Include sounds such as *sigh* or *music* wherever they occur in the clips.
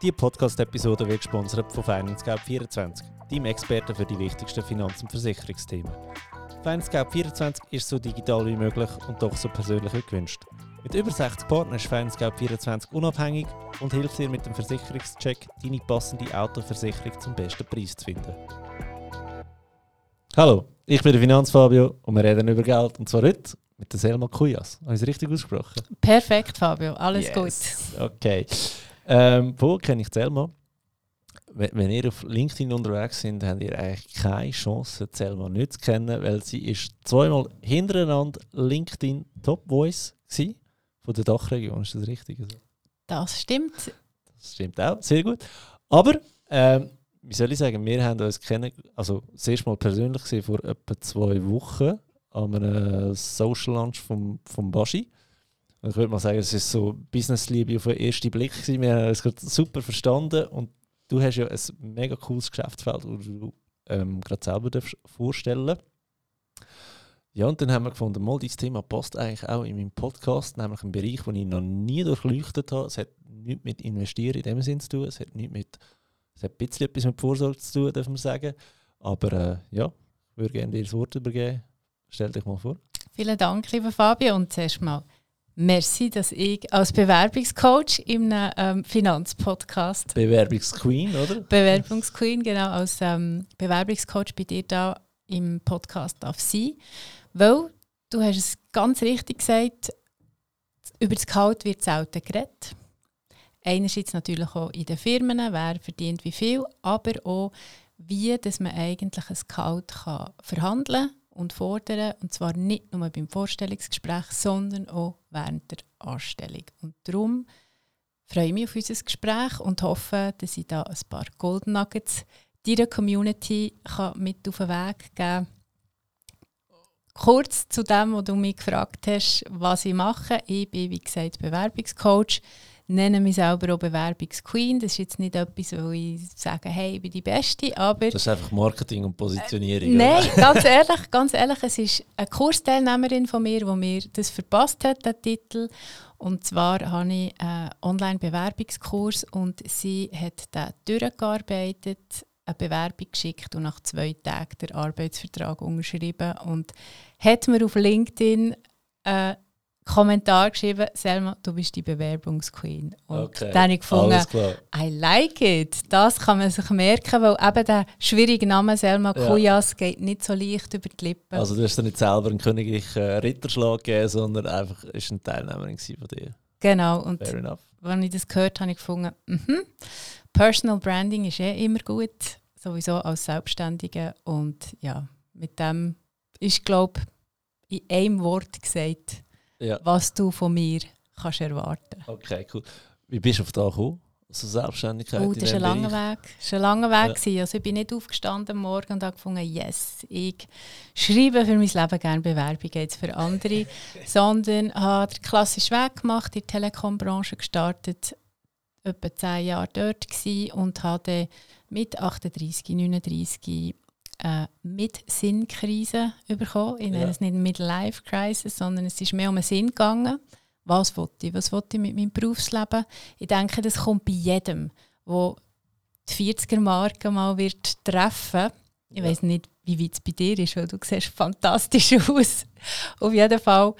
Diese Podcast-Episode wird gesponsert von FinanceGap24, deinem Experten für die wichtigsten Finanz- und Versicherungsthemen. FinanceGap24 ist so digital wie möglich und doch so persönlich wie gewünscht. Mit über 60 Partnern ist FinanceGap24 unabhängig und hilft dir mit dem Versicherungscheck, deine passende Autoversicherung zum besten Preis zu finden. Hallo, ich bin der Finanzfabio und wir reden über Geld und zwar heute mit der Selma Kujas. Habe ich es richtig ausgesprochen? Perfekt, Fabio. Alles yes. gut. Okay. Ähm, wo kenne ich Selma? Wenn, wenn ihr auf LinkedIn unterwegs seid, habt ihr eigentlich keine Chance, Selma nicht zu kennen, weil sie ist zweimal hintereinander LinkedIn Top Voice war, von der Dachregion. Ist das richtig? Das stimmt. Das stimmt auch, sehr gut. Aber, ähm, wie soll ich sagen, wir haben uns kennen, also das erste Mal persönlich gesehen vor etwa zwei Wochen an einem Social Lunch vom, vom Baschi. Ich würde mal sagen, es ist so Business-Liebe auf den ersten Blick. Gewesen. Wir haben es super verstanden und du hast ja ein mega cooles Geschäftsfeld, das du ähm, gerade selber vorstellen Ja, und dann haben wir gefunden, mal, dieses Thema passt eigentlich auch in meinem Podcast, nämlich ein Bereich, den ich noch nie durchleuchtet habe. Es hat nichts mit Investieren in dem Sinn zu tun, es hat, nichts mit, es hat ein bisschen etwas mit Vorsorge zu tun, darf man sagen. Aber äh, ja, ich würde gerne dir das Wort übergeben. Stell dich mal vor. Vielen Dank, lieber Fabio. Und zuerst mal Merci, dass ich als Bewerbungscoach im ähm, Finanzpodcast. Bewerbungsqueen, oder? Bewerbungsqueen, genau, als ähm, Bewerbungscoach bei dir da im Podcast darf sein. Weil, du hast es ganz richtig gesagt, über das Gehalt wird selten geredet. Einerseits natürlich auch in den Firmen, wer verdient wie viel, aber auch, wie dass man eigentlich ein Gehalt kann verhandeln kann und fordern. Und zwar nicht nur beim Vorstellungsgespräch, sondern auch während der Anstellung. Und darum freue ich mich auf unser Gespräch und hoffe, dass ich da ein paar Golden Nuggets deiner Community kann mit auf den Weg geben kann. Kurz zu dem, was du mich gefragt hast, was ich mache. Ich bin, wie gesagt, Bewerbungscoach nenne mich selber auch Bewerbungsqueen. Das ist jetzt nicht etwas, wo ich sage, hey, ich bin die Beste, aber... Das ist einfach Marketing und Positionierung. Äh, nein, ganz ehrlich, ganz ehrlich, es ist eine Kursteilnehmerin von mir, die mir das verpasst hat, den Titel. Und zwar habe ich einen Online-Bewerbungskurs und sie hat den durchgearbeitet, eine Bewerbung geschickt und nach zwei Tagen den Arbeitsvertrag unterschrieben und hat mir auf LinkedIn äh, Kommentar geschrieben, Selma, du bist die Bewerbungsqueen. Und okay. dann habe ich gefunden, I like it. Das kann man sich merken, weil eben der schwierige Name Selma ja. Kujas geht nicht so leicht über die Lippen. Also du hast dir nicht selber einen königlichen Ritterschlag gegeben, sondern einfach ist eine Teilnehmerin von dir. Genau. Und Fair enough. als ich das gehört habe, habe ich gefunden, mm Personal Branding ist eh immer gut, sowieso als Selbstständige. Und ja, mit dem ist, glaube ich, in einem Wort gesagt, ja. was du von mir kannst erwarten Okay, cool. Wie bist du auf da gekommen? Also Selbstständigkeit oh, das war ein langer Weg. Das war ein langer Weg. Ja. Also ich bin nicht aufgestanden am Morgen und habe gefunden, yes, ich schreibe für mein Leben gerne Bewerbungen jetzt für andere, *laughs* sondern habe den klassischen Weg gemacht, in der Telekom-Branche gestartet, etwa zehn Jahre dort gewesen und habe mit 38, 39 äh, mit Sinnkrise bekommen. Ich nenne ja. es nicht Midlife-Crisis, sondern es ist mehr um einen Sinn gegangen. Was wollte ich? Was wollte ich mit meinem Berufsleben? Ich denke, das kommt bei jedem, der die 40er-Marke mal wird treffen Ich ja. weiß nicht, wie weit es bei dir ist, weil du siehst fantastisch *laughs* aus. Auf jeden Fall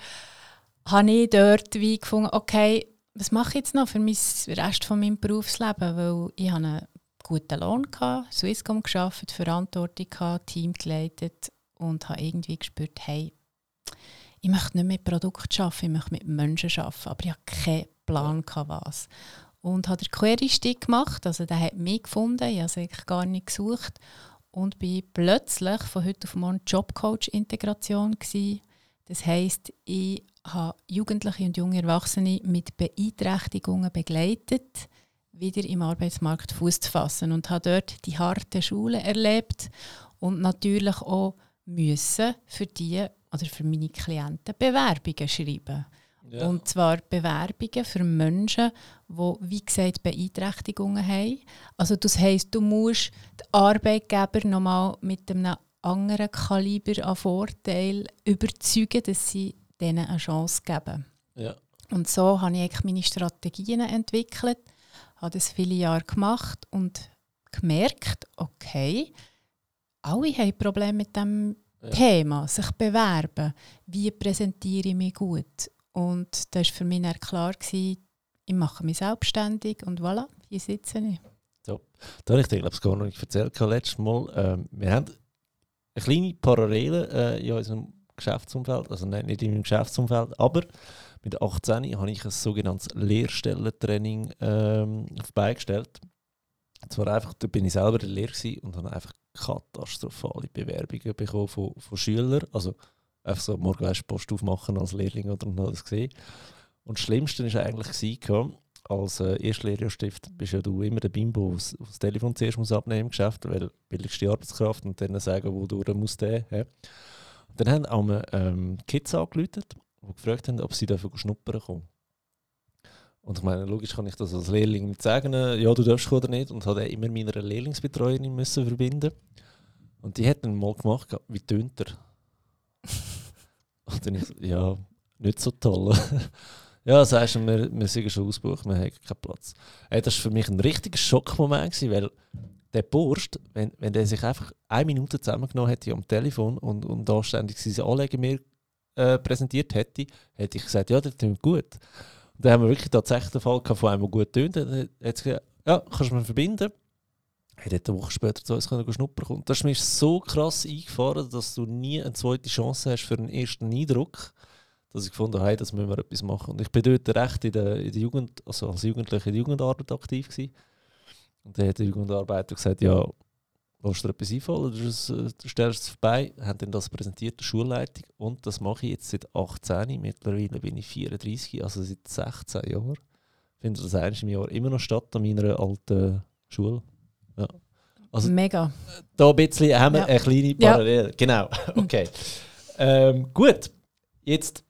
habe ich dort wie gefunden, okay, was mache ich jetzt noch für den Rest von meinem Berufsleben? Weil ich habe eine guten Lohn, gehabt, Swisscom geschafft, Verantwortung gehabt, Team geleitet und habe irgendwie gespürt, hey, ich möchte nicht mit Produkten arbeiten, ich möchte mit Menschen arbeiten, aber ich hatte keinen Plan, gehabt, was. Und habe den Query-Stick gemacht, also der hat mich gefunden, ich habe es eigentlich gar nicht gesucht und bin plötzlich von heute auf morgen Jobcoach-Integration Das heisst, ich habe Jugendliche und junge Erwachsene mit Beeinträchtigungen begleitet, wieder im Arbeitsmarkt Fuß zu fassen und habe dort die harte Schule erlebt und natürlich auch müssen für die oder für meine Klienten Bewerbungen schreiben. Ja. Und zwar Bewerbungen für Menschen, die, wie gesagt, Beeinträchtigungen haben. Also das heisst, du musst den Arbeitgeber nochmal mit einem anderen Kaliber an Vorteil überzeugen, dass sie denen eine Chance geben. Ja. Und so habe ich meine Strategien entwickelt habe das viele Jahre gemacht und gemerkt, okay, alle haben Probleme mit dem ja. Thema, sich bewerben. Wie präsentiere ich mich gut? Und da war für mich klar, gewesen, ich mache mich selbstständig und voilà, hier sitze ich. So, da habe ich dir, glaube ich, gar noch nicht erzählt letztes Mal. Ähm, wir haben eine kleine Parallele äh, in unserem Geschäftsumfeld, also nicht in meinem Geschäftsumfeld, aber mit 18 habe ich ein sogenanntes Lehrstellentraining ähm, auf beigestellt. Zwar einfach, da bin ich selber der Lehre und habe einfach katastrophale Bewerbungen bekommen von, von Schülern. Also einfach so morgen Post aufmachen als Lehrling oder und das gesehen. Und das Schlimmste war eigentlich, gewesen, als äh, Erstlehrjahrstift bist ja du immer der Bimbo, der das Telefon zuerst muss abnehmen im Geschäft, weil billigste Arbeitskraft und dann sagen, wo du muss der. Ja. Dann haben auch ähm, Kids angerufen, die gefragt haben, ob sie dafür schnuppern kommen. Und ich meine, logisch kann ich das als Lehrling nicht sagen, äh, ja, du darfst oder nicht. Und habe immer meiner Lehrlingsbetreuerin müssen verbinden. Und die hat dann mal gemacht, wie tönt er? *laughs* und dann ich, ja, nicht so toll. *laughs* ja, sagst du, wir, wir sind schon ausgebucht, wir haben keinen Platz. Hey, das war für mich ein richtiger Schockmoment, gewesen, weil der Burst, wenn, wenn der sich einfach eine Minute zusammengenommen hätte am Telefon und, und da ständig seine Anlegen mir äh, präsentiert hätte, hätte ich gesagt, ja, das klingt gut. Und dann haben wir wirklich tatsächlich den Fall von einem, der gut tönt. Dann hat gesagt, ja, kannst du mich verbinden? Er hat eine Woche später zu uns schnuppern kommen. Das ist mir so krass eingefahren, dass du nie eine zweite Chance hast für einen ersten Eindruck, dass ich gefunden habe, hey, das müssen wir etwas machen. Und ich bin dort recht in der, in der Jugend, also als Jugendlicher in der Jugendarbeit aktiv gewesen. Und dann hat der Jugendarbeiter gesagt, ja, Du dir etwas einfallen? Du, äh, du stellst es vorbei, haben dann das präsentiert, der Schulleitung. Und das mache ich jetzt seit 18. Mittlerweile bin ich 34, also seit 16 Jahren. Findet das eines im Jahr immer noch statt an meiner alten Schule. Ja. Also, Mega. Da ein bisschen haben wir ja. eine kleine Parallele. Ja. Genau, *laughs* okay. ähm, gut, jetzt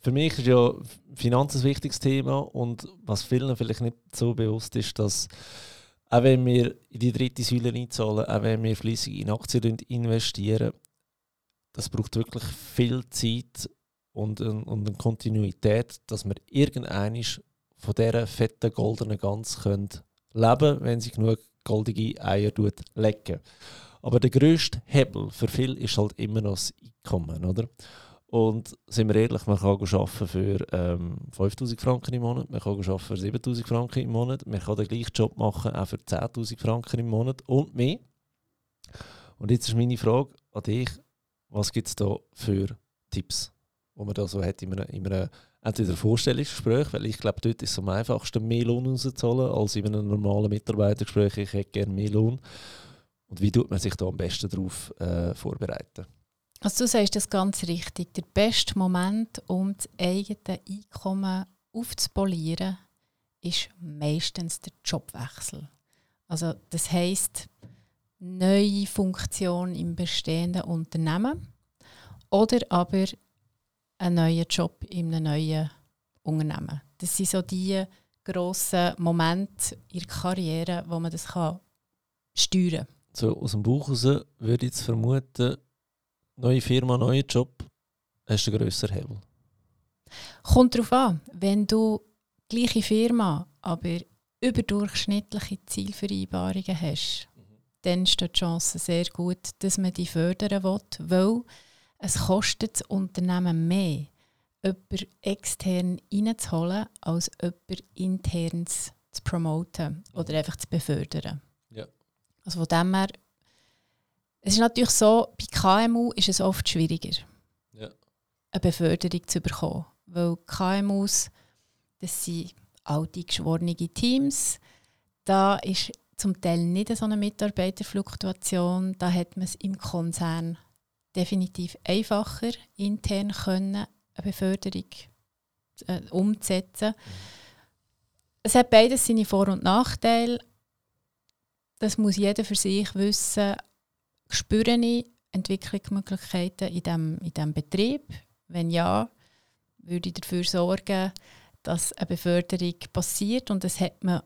für mich ist ja Finanzen ein wichtiges Thema und was vielen vielleicht nicht so bewusst ist, dass auch wenn wir in die dritte Säule einzahlen, auch wenn wir flüssig in Aktien investieren, das braucht wirklich viel Zeit und, und eine Kontinuität, dass wir irgendein von dieser fetten goldenen Gans können leben wenn sie genug goldige Eier legen. Aber der grösste Hebel für viele ist halt immer noch das Einkommen. Oder? Und sind wir ehrlich, man kann arbeiten für ähm, 5000 Franken im Monat, man kann arbeiten für 7000 Franken im Monat, man kann den gleichen Job machen auch für 10.000 Franken im Monat und mehr. Und jetzt ist meine Frage an dich, was gibt es da für Tipps, die man da so hat in einem, in einem entweder Vorstellungsgespräch, weil ich glaube, dort ist es am einfachsten, mehr Lohn rauszuholen als in einem normalen Mitarbeitergespräch. Ich hätte gerne mehr Lohn. Und wie tut man sich da am besten darauf äh, vorbereiten? Also du sagst das ganz richtig. Der beste Moment, um das eigene Einkommen aufzupolieren, ist meistens der Jobwechsel. Also das heißt neue Funktion im bestehenden Unternehmen oder aber ein neuer Job in einem neuen Unternehmen. Das sind so die grossen Momente in der Karriere, wo man das kann steuern kann. So aus dem Buch heraus würde ich jetzt vermuten, neue Firma, neuer Job, hast du einen grösseren Hebel? Kommt darauf an. Wenn du gleiche Firma, aber überdurchschnittliche Zielvereinbarungen hast, mhm. dann steht die Chance sehr gut, dass man die fördern will, weil es kostet das Unternehmen mehr, jemanden extern reinzuholen, als jemanden intern zu promoten oder einfach zu befördern. Ja. Also von dem her es ist natürlich so, bei KMU ist es oft schwieriger, ja. eine Beförderung zu bekommen. Weil KMUs, das sind alte, geschworene Teams. Da ist zum Teil nicht so eine Mitarbeiterfluktuation. Da hat man es im Konzern definitiv einfacher, intern können, eine Beförderung äh, umzusetzen. Mhm. Es hat beides seine Vor- und Nachteile. Das muss jeder für sich wissen spüre ich Entwicklungsmöglichkeiten in diesem in dem Betrieb? Wenn ja, würde ich dafür sorgen, dass eine Beförderung passiert und das hat man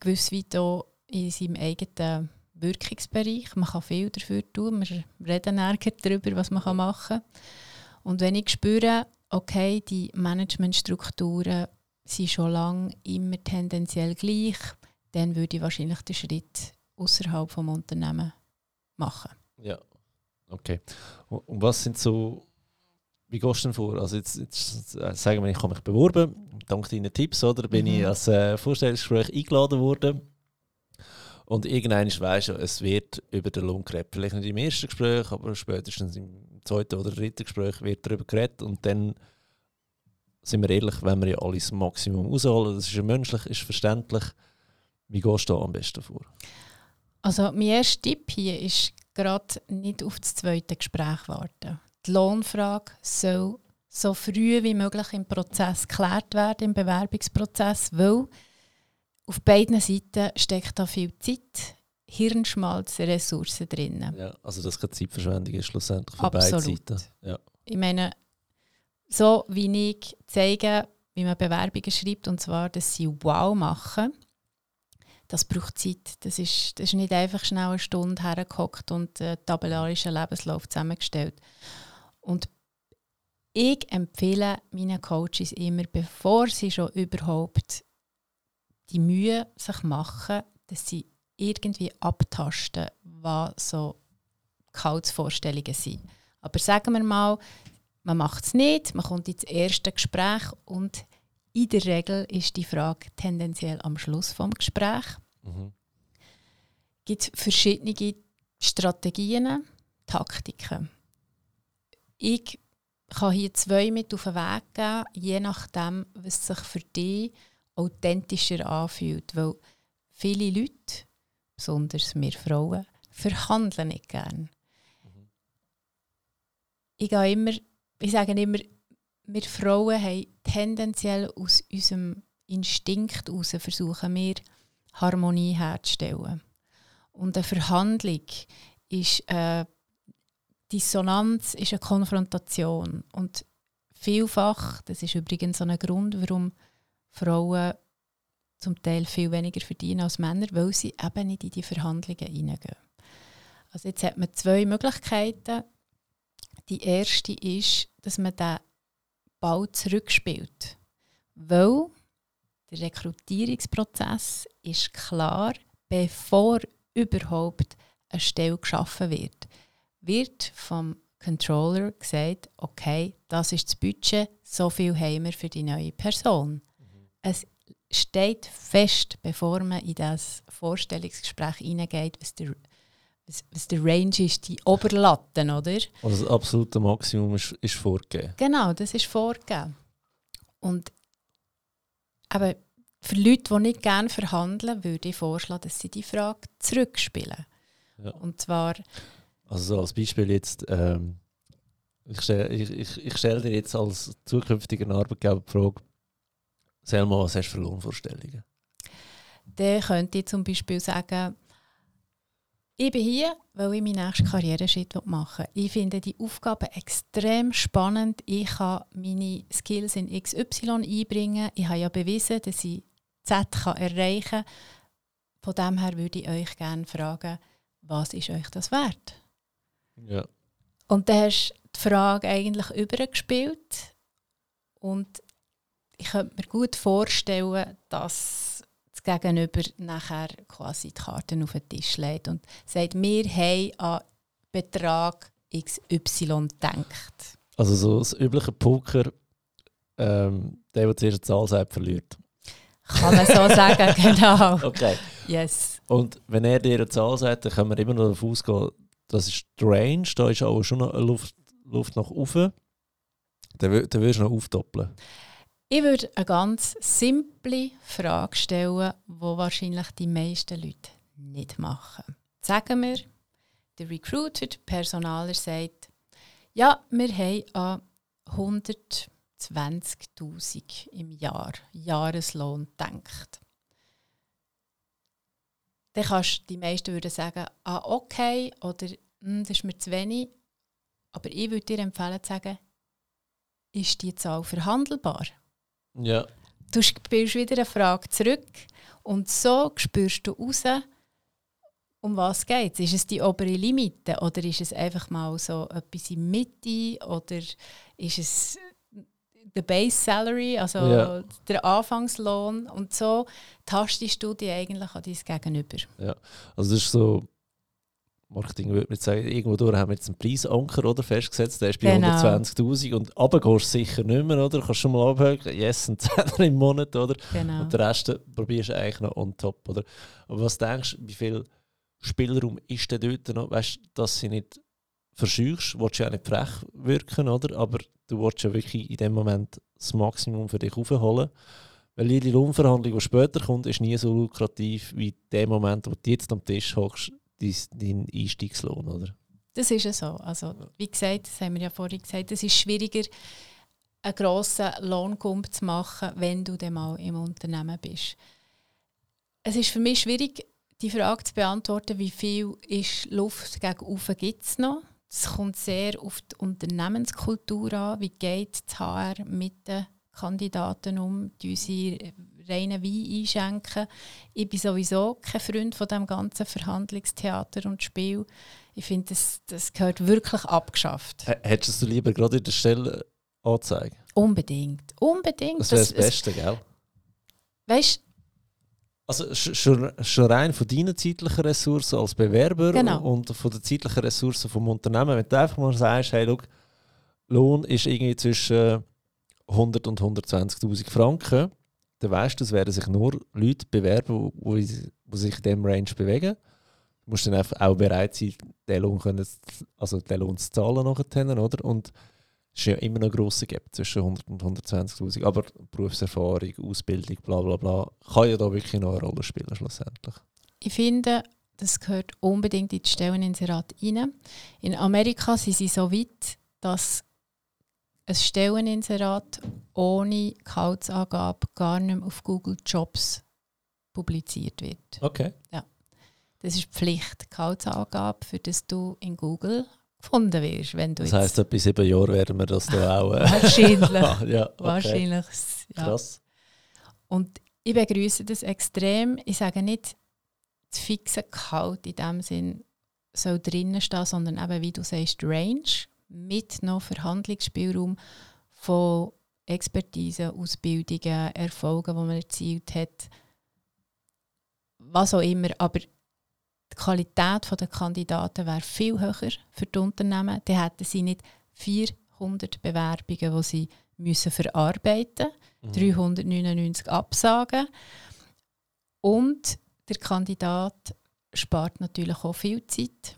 gewiss weit auch in seinem eigenen Wirkungsbereich. Man kann viel dafür tun, wir reden darüber, was man machen kann. Und wenn ich spüre, okay, die Managementstrukturen sind schon lange immer tendenziell gleich, dann würde ich wahrscheinlich den Schritt außerhalb vom Unternehmen machen. Ja, okay. Und was sind so, wie gehst du denn vor? Also jetzt, jetzt sagen wir, ich habe mich beworben, dank deinen Tipps, oder? Bin mhm. ich als äh, Vorstellungsgespräch eingeladen worden. Und irgendwann weisst du, es wird über den Lohn geredet. Vielleicht nicht im ersten Gespräch, aber spätestens im zweiten oder dritten Gespräch wird darüber geredet. Und dann sind wir ehrlich, wenn wir ja alles Maximum rausholen, das ist ja menschlich, ist verständlich. Wie gehst du da am besten vor? Also mein erster Tipp hier ist gerade nicht auf das zweite Gespräch warten. Die Lohnfrage soll so früh wie möglich im Prozess geklärt werden, im Bewerbungsprozess, weil auf beiden Seiten steckt da viel Zeit, Hirnschmalz, Ressourcen drin. Ja, also das keine Zeitverschwendung ist schlussendlich von beiden Seiten. Ja. Ich meine, so wie ich zeige, wie man Bewerbungen schreibt, und zwar, dass sie wow machen, das braucht Zeit. Das ist, das ist nicht einfach schnell eine Stunde hergehockt und einen tabellarischen Lebenslauf zusammengestellt. Und ich empfehle meinen Coaches immer, bevor sie schon überhaupt die Mühe sich machen, dass sie irgendwie abtasten, was so Gehaltsvorstellungen sind. Aber sagen wir mal, man macht es nicht, man kommt ins erste Gespräch und in der Regel ist die Frage tendenziell am Schluss vom Gespräch. Mhm. Gibt verschiedene Strategien, Taktiken. Ich kann hier zwei mit auf den Weg geben, je nachdem, was sich für dich authentischer anfühlt. Weil viele Leute, besonders wir Frauen, verhandeln nicht gerne. Mhm. Ich, immer, ich sage immer, wir Frauen haben tendenziell aus unserem Instinkt heraus versuchen wir, Harmonie herzustellen. Und eine Verhandlung ist eine Dissonanz, ist eine Konfrontation. Und vielfach, das ist übrigens ein Grund, warum Frauen zum Teil viel weniger verdienen als Männer, weil sie eben nicht in die Verhandlungen hineingehen. Also jetzt hat man zwei Möglichkeiten. Die erste ist, dass man den Ball zurückspielt. Weil der Rekrutierungsprozess ist klar, bevor überhaupt eine Stelle geschaffen wird, wird vom Controller gesagt, okay, das ist das Budget, so viel haben wir für die neue Person es steht fest, bevor man in das Vorstellungsgespräch hineingeht, was der, was, der Range ist, die Oberlatten, oder? Also das absolute Maximum ist, ist vorgegeben. Genau, das ist vorgegeben. Und aber für Leute, die nicht gerne verhandeln, würde ich vorschlagen, dass sie die Frage zurückspielen. Ja. Und zwar... Also als Beispiel jetzt, ähm, ich stelle ich, ich, ich stell dir jetzt als zukünftiger Arbeitgeber die Frage, Selma, was hast du für Lohnvorstellungen? Dann könnte ich zum Beispiel sagen, ich bin hier, weil ich meinen nächsten Karriereschritt machen will. Ich finde die Aufgabe extrem spannend. Ich kann meine Skills in XY einbringen. Ich habe ja bewiesen, dass ich Z kann erreichen kann. Von dem her würde ich euch gerne fragen, was ist euch das wert? Ja. Und dann hast du die Frage eigentlich übergespielt und ich könnte mir gut vorstellen, dass das Gegenüber nachher quasi die Karten auf den Tisch legt und sagt, wir haben an Betrag XY gedacht. Also so das übliche Poker, ähm, der, der zuerst eine Zahl sagt, verliert. Kann man so *laughs* sagen, genau. Okay. Yes. Und wenn er dir eine Zahl sagt, dann können wir immer noch davon ausgehen, das ist die Range, da ist auch schon noch Luft, Luft nach oben. Dann, dann wirst du noch aufdoppeln. Ich würde eine ganz simple Frage stellen, die wahrscheinlich die meisten Leute nicht machen. Sagen wir, der Recruiter, der Personaler sagt, ja, wir haben an 120.000 im Jahr Jahreslohn gedacht. Dann kannst die meisten würden sagen, ah, okay, oder hm, das ist mir zu wenig. Aber ich würde dir empfehlen zu sagen, ist die Zahl verhandelbar? Ja. Du spielst wieder eine Frage zurück und so spürst du raus, um was geht es. Ist es die obere Limite oder ist es einfach mal so etwas in Mitte oder ist es der Base Salary, also Ja. der Anfangslohn. Und so tastest du dich eigentlich an dein Gegenüber. Also das ist so, Marketing würde man sagen, irgendwo durch haben wir jetzt einen Preisanker oder, festgesetzt, der ist bei Genau. 120'000 und runter gehst du sicher nicht mehr, oder? Kannst schon mal abhören, yes, ein *laughs* Zehner im Monat, oder? Genau. Und den Rest probierst du eigentlich noch on top, oder? Aber was denkst du, wie viel Spielraum ist denn dort noch? Weißt du, dass sie nicht verscheuchst, du willst ja auch nicht frech wirken, oder? Aber du willst ja wirklich in dem Moment das Maximum für dich aufholen. Weil jede Lohnverhandlung, die später kommt, ist nie so lukrativ wie der Moment, wo du jetzt am Tisch hockst, dein, dein Einstiegslohn, oder? Das ist ja so. Also, wie gesagt, das haben wir ja vorhin gesagt, es ist schwieriger, einen grossen Lohngump zu machen, wenn du dann mal im Unternehmen bist. Es ist für mich schwierig, die Frage zu beantworten, wie viel ist Luft gegen oben gibt es noch. Es kommt sehr auf die Unternehmenskultur an. Wie geht das HR mit den Kandidaten um? Die sie reinen Wein einschenken? Ich bin sowieso kein Freund von dem ganzen Verhandlungstheater und Spiel. Ich finde, das, das gehört wirklich abgeschafft. H- Hättest du lieber gerade in der Stelle anzeigen? Unbedingt. Unbedingt. Das wäre das Beste, gell? Weißt Also sch- schon, schon rein von deinen zeitlichen Ressourcen als Bewerber Genau. und von den zeitlichen Ressourcen vom Unternehmen, wenn du einfach mal sagst, hey, look, Lohn ist irgendwie zwischen 100 und 120'000 Franken, dann weißt du, es werden sich nur Leute bewerben, die, sich in diesem Range bewegen. Du musst dann einfach auch bereit sein, den Lohn, können, also den Lohn zu zahlen nachher, oder? Und es ist ja immer noch ein grosser Gap zwischen 100 und 120'000. Aber Berufserfahrung, Ausbildung, bla bla bla, kann ja da wirklich noch eine Rolle spielen schlussendlich. Ich finde, das gehört unbedingt in die Stelleninserat rein. In Amerika sind sie so weit, dass ein Stelleninserat ohne Gehaltsangabe gar nicht mehr auf Google Jobs publiziert wird. Okay. Das ist Pflicht, Gehaltsangabe, für das du in Google gefunden wirst, wenn du Das heisst, etwa sieben Jahre werden wir das da auch. Äh, wahrscheinlich, *laughs* ja, okay. wahrscheinlich, ja. Krass. Und ich begrüße das extrem. Ich sage nicht, das fixe Gehalt in dem Sinn soll drinnen stehen, sondern eben, wie du sagst, Range mit noch Verhandlungsspielraum von Expertise, Ausbildungen, Erfolgen, die man erzielt hat, was auch immer. Aber die Qualität der Kandidaten wäre viel höher für die Unternehmen. Dann hätten sie nicht 400 Bewerbungen, die sie müssen verarbeiten müssen. Mhm. 399 Absagen. Und der Kandidat spart natürlich auch viel Zeit.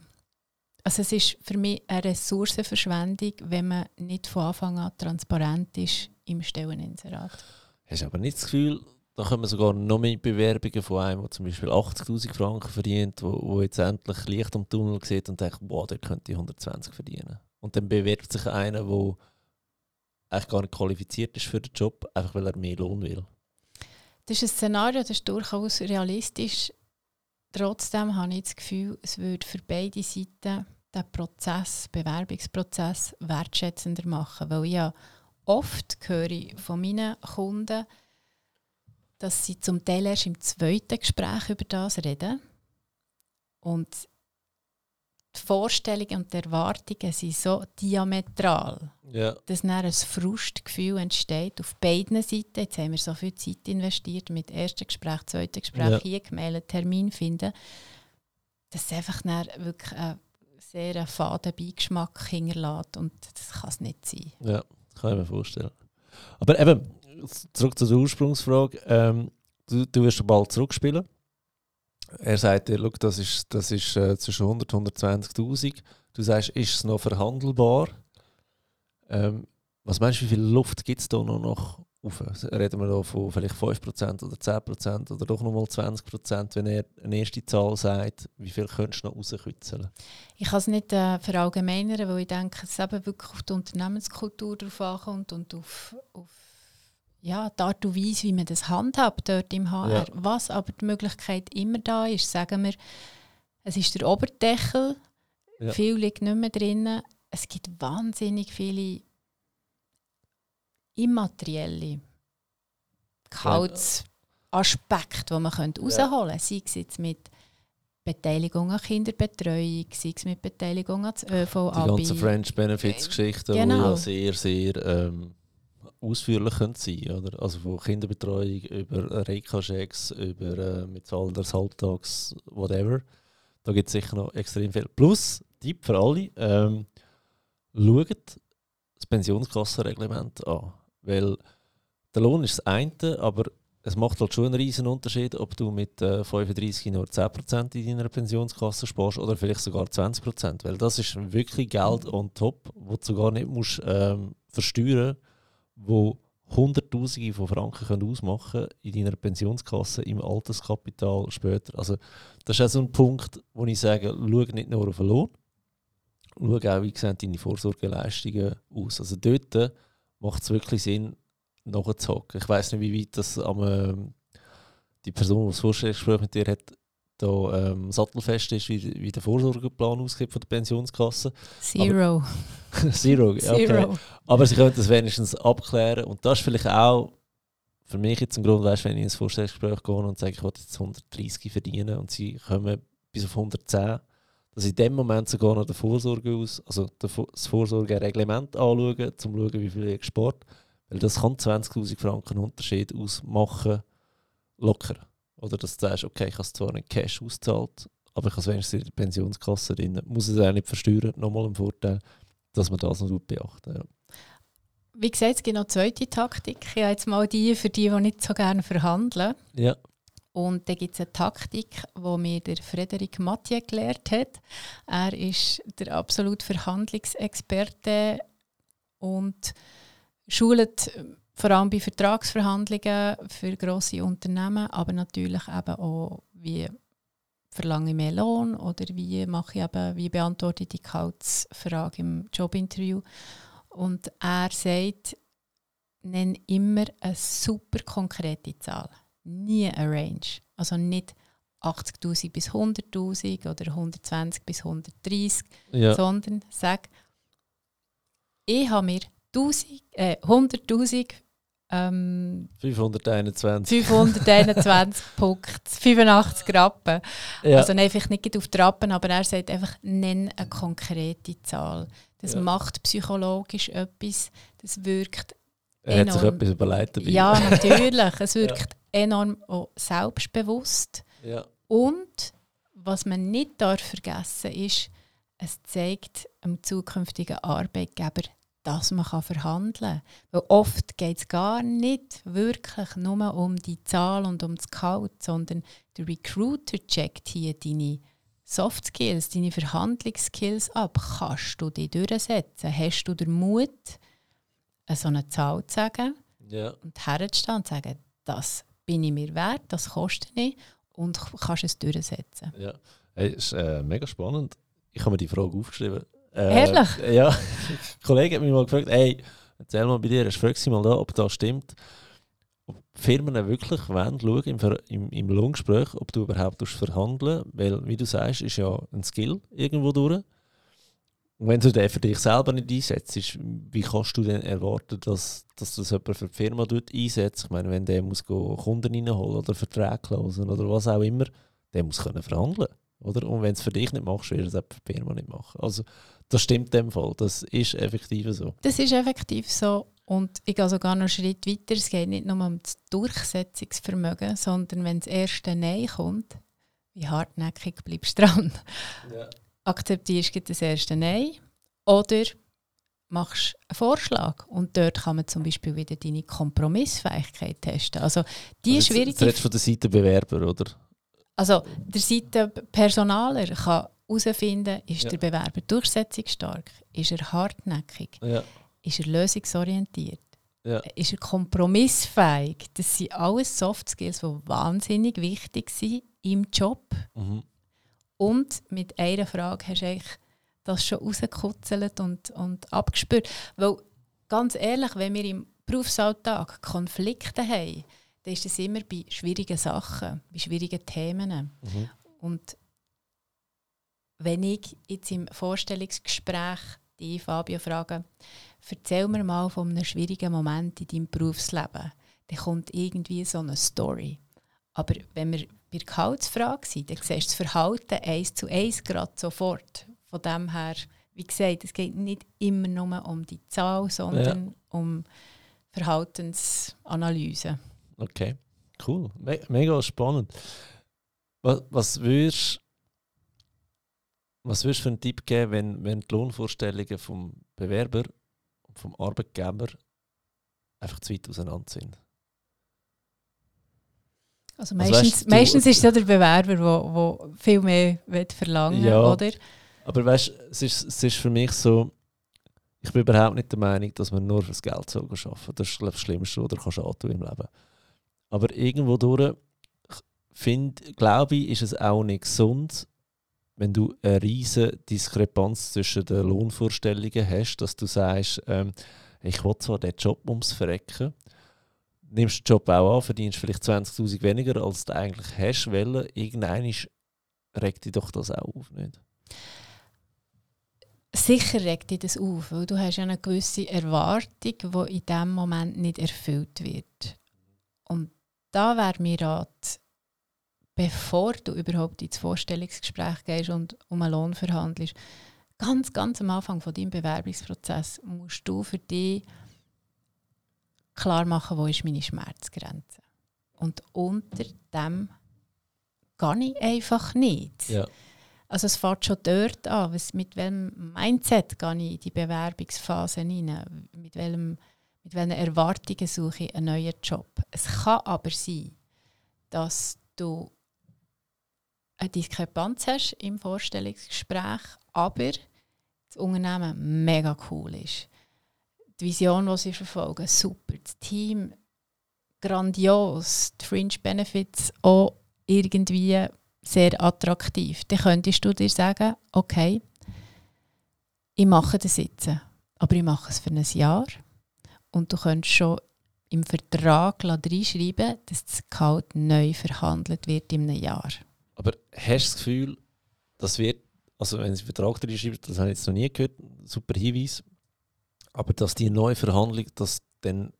Also es ist für mich eine Ressourcenverschwendung, wenn man nicht von Anfang an transparent ist im Stelleninserat. Hast du aber nicht das Gefühl, da kommen sogar noch mehr Bewerbungen von einem, der zum Beispiel 80'000 Franken verdient, wo, wo jetzt endlich Licht am Tunnel sieht und denkt, wow, der könnte 120 verdienen. Und dann bewirbt sich einer, der eigentlich gar nicht qualifiziert ist für den Job, einfach weil er mehr Lohn will. Das ist ein Szenario, das ist durchaus realistisch. Trotzdem habe ich das Gefühl, es würde für beide Seiten den Prozess, Bewerbungsprozess wertschätzender machen. Weil ich ja oft höre ich von meinen Kunden, dass sie zum Teil erst im zweiten Gespräch über das reden. Und die Vorstellungen und die Erwartungen sind so diametral Ja. dass dann ein Frustgefühl entsteht auf beiden Seiten. Jetzt haben wir so viel Zeit investiert mit ersten Gespräch, zweiten Gespräch, Ja. hier gemeldet, Termin finden. Dass es einfach dann wirklich einen sehr faden Beigeschmack hinterlässt und das kann es nicht sein. Ja, kann ich mir vorstellen. Aber eben, zurück zur Ursprungsfrage. Ähm, du, du wirst den Ball zurückspielen. Er sagt dir, «Schau, das ist, das ist äh, zwischen 100 und 120'000. Du sagst, ist es noch verhandelbar? Ähm, was meinst du, wie viel Luft gibt es da noch rauf? Reden wir da von vielleicht 5% oder 10% oder doch nochmal 20%, wenn er eine erste Zahl sagt, wie viel könntest du noch rauskitzeln? Ich kann es nicht äh, verallgemeinern, weil ich denke, es eben wirklich auf die Unternehmenskultur drauf ankommt und auf, auf ja, die Art und Weise, wie man das handhabt dort im HR. Ja. Was aber die Möglichkeit immer da ist, sagen wir, es ist der Oberdeckel, Ja. viel liegt nicht mehr drin. Es gibt wahnsinnig viele immaterielle Gehaltsaspekte, die man könnte rausholen könnte. Sei es jetzt mit Beteiligung an Kinderbetreuung, sei es mit Beteiligung an das Die ganze ÖV-Abi. French Benefits Geschichte, Genau. die ja sehr, sehr ähm, ausführlich sein können. Also von Kinderbetreuung über Reika-Checks, über äh, mit Alltags, whatever. Da gibt es sicher noch extrem viel. Plus, Tipp für alle, ähm, schaut das Pensionskassenreglement an. Weil der Lohn ist das eine, aber es macht halt schon einen riesen Unterschied, ob du mit äh, 35 nur 10% in deiner Pensionskasse sparst oder vielleicht sogar 20%. Weil das ist wirklich Geld on top, wo du sogar nicht musst, ähm, versteuern wo Hunderttausende von Franken können ausmachen in deiner Pensionskasse im Alterskapital später. Also das ist auch so ein Punkt, wo ich sage, schau nicht nur auf den Lohn, schau auch, wie sehen deine Vorsorgeleistungen aus. Also dort macht es wirklich Sinn, nachzuhocken. Ich weiß nicht, wie weit das am, ähm, die Person, die das Vorstellungsgespräch mit dir hat, da ähm, sattelfest ist, wie, wie der Vorsorgeplan aussieht von der Pensionskasse. Zero. Aber, *laughs* Zero, okay. Zero. Aber sie können das wenigstens abklären und das ist vielleicht auch für mich jetzt ein Grund, weißt, wenn ich ins Vorstellungsgespräch gehe und sage, ich will jetzt 130 verdienen und sie kommen bis auf 110, dass in dem Moment sogar noch die Vorsorge aus, also das Vorsorgereglement anschaue, um zu schauen, wie viel ich gespart weil das kann 20'000 Franken Unterschied ausmachen, locker. Oder dass du sagst, okay, ich habe es zwar nicht Cash auszahlt, aber ich habe es wenigstens in der Pensionskasse drin. Muss es auch nicht versteuern. Nochmal ein Vorteil, dass man das noch beachten ja. Wie gesagt, es gibt noch eine zweite Taktik. Ich habe jetzt mal die für die, die nicht so gerne verhandeln. Ja. Und da gibt es eine Taktik, die mir der Frederik Mathieu gelehrt hat. Er ist der absolute Verhandlungsexperte und schult vor allem bei Vertragsverhandlungen für grosse Unternehmen, aber natürlich eben auch, wie verlange ich mehr Lohn oder wie mache ich eben, wie beantworte ich die Gehaltsfrage im Jobinterview. Und er sagt, nenne immer eine super konkrete Zahl, nie eine Range. Also nicht 80.000 bis 100.000 oder 120 bis 130, ja. sondern sag, ich habe mir 1000, äh, 100.000 ähm, 521. 521 *laughs* Punkte, 85 Rappen. Ja. Also einfach nicht auf die Rappen, aber er sagt einfach, nenn eine konkrete Zahl. Das ja. macht psychologisch etwas, das wirkt Er hat sich etwas überlegt dabei. Ja, *laughs* natürlich. Es wirkt. Enorm auch selbstbewusst. Ja. Und was man nicht darf vergessen ist, es zeigt dem zukünftigen Arbeitgeber, dass man verhandeln kann. Weil oft geht es gar nicht wirklich nur um die Zahl und um das Gehalt, sondern der Recruiter checkt hier deine Soft Skills, deine Verhandlungsskills ab. Kannst du die durchsetzen? Hast du den Mut, so eine Zahl zu sagen ja. und herzustehen und zu sagen, das bin ich mir wert, das kostet nicht und kannst es durchsetzen. Ja, hey, ist äh, mega spannend. Ich habe mir die Frage aufgeschrieben äh, Ehrlich? Ja, ein *laughs* Kollege hat mich mal gefragt, hey, erzähl mal bei dir, frag sie mal da, ob das stimmt. Ob Firmen wirklich wollen schauen im, im, im Lohngespräch, ob du überhaupt verhandeln weil, wie du sagst, ist ja ein Skill irgendwo durch. Und wenn du den für dich selber nicht einsetzt, wie kannst du denn erwarten, dass, dass das jemand für die Firma dort einsetzt? Ich meine, wenn der muss Kunden reinholen oder Verträge losen oder was auch immer, der muss können verhandeln oder? Und wenn es für dich nicht machst, wirst du es auch für die Firma nicht machen. Also das stimmt in dem Fall. Das ist effektiv so. Das ist effektiv so. Und ich gehe sogar noch einen Schritt weiter. Es geht nicht nur um das Durchsetzungsvermögen, sondern wenn das erste Nein kommt, wie hartnäckig bleibst du dran. Ja. Akzeptierst du das erste Nein oder machst einen Vorschlag und dort kann man zum Beispiel wieder deine Kompromissfähigkeit testen. Also die also schwierige... Jetzt von der Seite Bewerber, oder? Also der Seite Personaler kann herausfinden, ist ja. der Bewerber durchsetzungsstark, ist er hartnäckig, ja. ist er lösungsorientiert, ja. ist er kompromissfähig. Das sind alles Soft Skills, die wahnsinnig wichtig sind im Job. Mhm. Und mit einer Frage hast du das schon rausgekutzelt und, und abgespürt. Weil, ganz ehrlich, wenn wir im Berufsalltag Konflikte haben, dann ist das immer bei schwierigen Sachen, bei schwierigen Themen. Mhm. Und wenn ich jetzt im Vorstellungsgespräch die Fabio frage, erzähl mir mal von einem schwierigen Moment in deinem Berufsleben, dann kommt irgendwie so eine Story. Aber wenn wir bei der Gehaltsfrage sind, dann siehst du das Verhalten eins zu eins gerade sofort. Von dem her, wie gesagt, es geht nicht immer nur um die Zahl, sondern ja. um Verhaltensanalyse. Okay, cool. Me mega spannend. Was, was würdest was würdest du für einen Tipp geben, wenn, wenn die Lohnvorstellungen vom Bewerber und vom Arbeitgeber einfach zu weit auseinander sind? Also meistens, also weißt, meistens ist es ja der Bewerber, der wo, viel mehr verlangen will, ja, oder? Aber weißt es ist, es ist für mich so, ich bin überhaupt nicht der Meinung, dass man nur fürs Geld soll arbeiten Das ist glaub, das Schlimmste, was du kannst antun im Leben. Aber irgendwo durch, glaube ich, ist es auch nicht gesund, wenn du eine riesige Diskrepanz zwischen den Lohnvorstellungen hast, dass du sagst, ähm, ich will zwar den Job ums Verrecken, nimmst den Job auch an, verdienst vielleicht 20'000 weniger, als du eigentlich hast, weil irgendein regt dich doch das auch auf, nicht? Sicher regt dich das auf, weil du hast ja eine gewisse Erwartung, die in diesem Moment nicht erfüllt wird. Und da wäre mir Rat, bevor du überhaupt ins Vorstellungsgespräch gehst und um einen Lohn verhandelst, ganz, ganz am Anfang von deinem Bewerbungsprozess musst du für dich klar machen, wo ist meine Schmerzgrenze. Und unter dem kann ich einfach nicht. Ja. Also es fängt schon dort an, was, mit welchem Mindset gehe ich in die Bewerbungsphase hinein, mit, welchem, mit welchen Erwartungen suche ich einen neuen Job. Es kann aber sein, dass du eine Diskrepanz hast im Vorstellungsgespräch, aber das Unternehmen mega cool ist. Die Vision, die sie verfolgen, super. Das Team grandios. Die Fringe Benefits auch irgendwie sehr attraktiv. Dann könntest du dir sagen, okay, ich mache das jetzt, aber ich mache es für ein Jahr. Und du könntest schon im Vertrag reinschreiben, dass das Gehalt neu verhandelt wird in einem Jahr. Aber hast du das Gefühl, das wird, also wenn Sie Vertrag drin schreibt, das habe ich jetzt noch nie gehört, super Hinweis, aber dass die neue Verhandlung, dass dann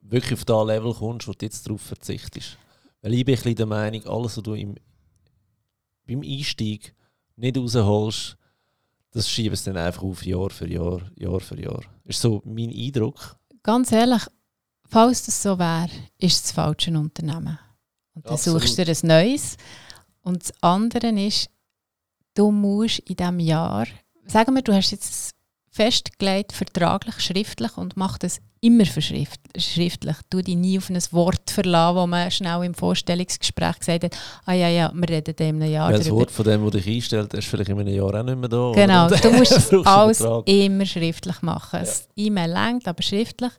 wirklich auf das Level kommst, wo du jetzt darauf verzichtest. Weil ich bin ein bisschen der Meinung, alles, was du im, beim Einstieg nicht rausholst, das schieben sie dann einfach auf Jahr für Jahr, Jahr für Jahr. Das ist so mein Eindruck. Ganz ehrlich, falls das so wäre, ist es das falsche Unternehmen. Und dann Absolut. suchst du dir ein neues. Und das andere ist, du musst in diesem Jahr, sagen wir, du hast jetzt festgelegt, vertraglich, schriftlich und mach das immer schriftlich. Du dich nie auf ein Wort verlassen, wo man schnell im Vorstellungsgespräch gesagt hat, ah ja, ja, wir reden in einem Jahr Weil das Wort von dem, der dich einstellt, ist vielleicht in einem Jahr auch nicht mehr da. Genau, oder? *laughs* du musst es alles immer schriftlich machen. Ja. Das E-Mail längt, aber schriftlich.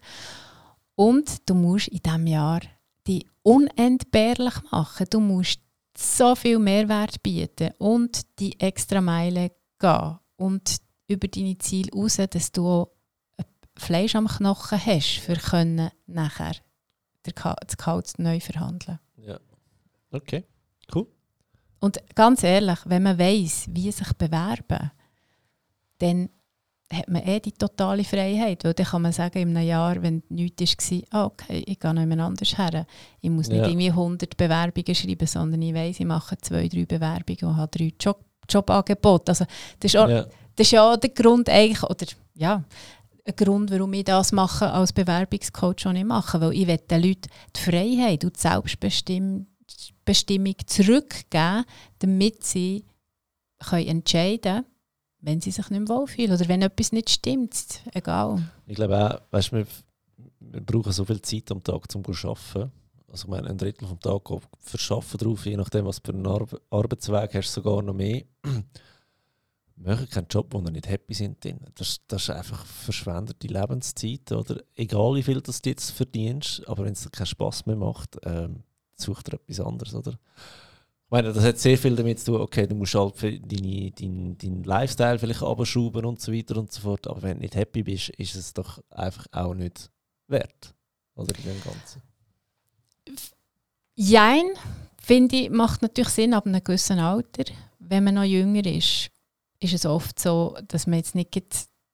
Und du musst in diesem Jahr die unentbehrlich machen. Du musst so viel Mehrwert bieten und die extra Meile gehen und über deine Ziele raus, dass du Fleisch am Knochen hast, für können nachher das Gehalt neu verhandeln. Ja, okay, cool. Und ganz ehrlich, wenn man weiß, wie sich bewerben, dann hat man eh die totale Freiheit. Weil dann kann man sagen, in einem Jahr, wenn nichts war, ah, okay, ich gehe noch jemand anders her. Ich muss nicht ja. irgendwie 100 Bewerbungen schreiben, sondern ich weiß, ich mache zwei, drei Bewerbungen und habe drei Job Jobangebote. Also, das, ist auch, ja. das ist ja auch der Grund eigentlich, oder ja, ein Grund, warum ich das mache als Bewerbungscoach schon nicht mache. Weil ich will den Leuten die Freiheit und die Selbstbestimmung zurückgeben, damit sie können entscheiden können, wenn sie sich nicht mehr wohlfühlen oder wenn etwas nicht stimmt. Egal. Ich glaube auch, weißt, wir, wir brauchen so viel Zeit am Tag, um zu arbeiten. Also ich meine, ein Drittel vom Tag verschaffen drauf, je nachdem, was für einen Ar Arbeitsweg hast, sogar noch mehr. *clears throat* machen keinen Job, wo ihr nicht happy sind. Das, das ist einfach verschwendete Lebenszeit. Oder? Egal wie viel du jetzt verdienst, aber wenn es dir keinen Spass mehr macht, ähm, such dir etwas anderes. Oder? Ich meine, das hat sehr viel damit zu tun, okay, du musst halt deinen dein, dein Lifestyle vielleicht abschrauben und so weiter und so fort. Aber wenn du nicht happy bist, ist es doch einfach auch nicht wert. Oder in dem Ganzen. Jein, finde ich, macht natürlich Sinn ab einem gewissen Alter. Wenn man noch jünger ist, ist es oft so, dass man jetzt nicht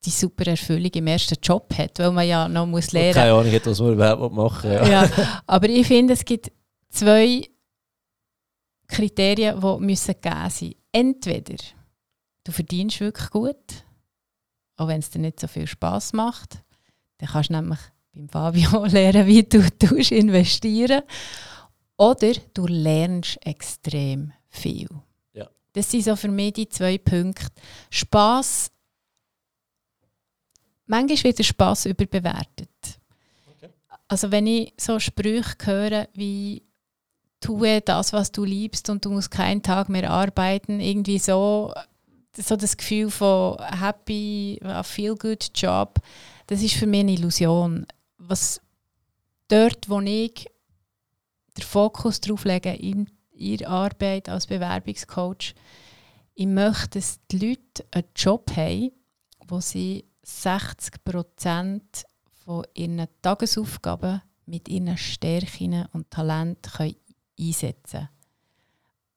die super Erfüllung im ersten Job hat, weil man ja noch muss lernen muss. Keine Ahnung was man überhaupt machen ja. ja. Aber ich finde, es gibt zwei Kriterien, die müssen gegeben sein Entweder du verdienst wirklich gut, auch wenn es dir nicht so viel Spaß macht, dann kannst du nämlich beim Fabio *laughs* lernen, wie du tust, investieren oder du lernst extrem viel. Ja. Das sind so für mich die zwei Punkte. Spass. Manchmal wird der Spass überbewertet. Okay. Also wenn ich so Sprüche höre wie tue das, was du liebst und du musst keinen Tag mehr arbeiten, irgendwie so, so das Gefühl von happy, a feel good Job, das ist für mich eine Illusion. Was dort, wo ich den Fokus drauf lege in ihrer Arbeit als Bewerbungscoach, ich möchte, dass die Leute einen Job haben, wo sie 60 Prozent von ihren Tagesaufgaben mit ihren Stärken und Talenten einsetzen können.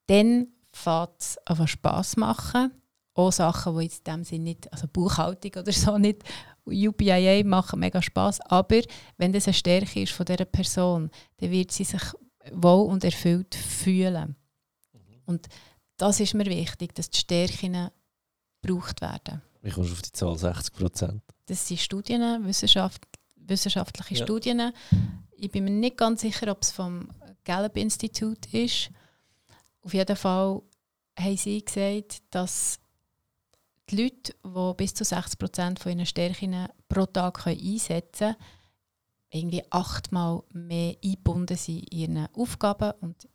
Dann fängt es an Spass machen. Auch Sachen, die in dem Sinne nicht, also Buchhaltung oder so nicht, UPIA machen mega Spass. Aber wenn das eine Stärke ist von dieser Person, dann wird sie sich wohl und erfüllt fühlen. Und das ist mir wichtig, dass die Stärken gebraucht werden. Wie kommst du auf die Zahl 60 Prozent? Das sind Studien, Wissenschaft, wissenschaftliche Ja. Studien. Ich bin mir nicht ganz sicher, ob es vom Gallup-Institut ist. Auf jeden Fall haben sie gesagt, dass die Leute, die bis zu 60% von ihren Stärken pro Tag können einsetzen können, irgendwie achtmal mehr eingebunden sind in ihren Aufgaben und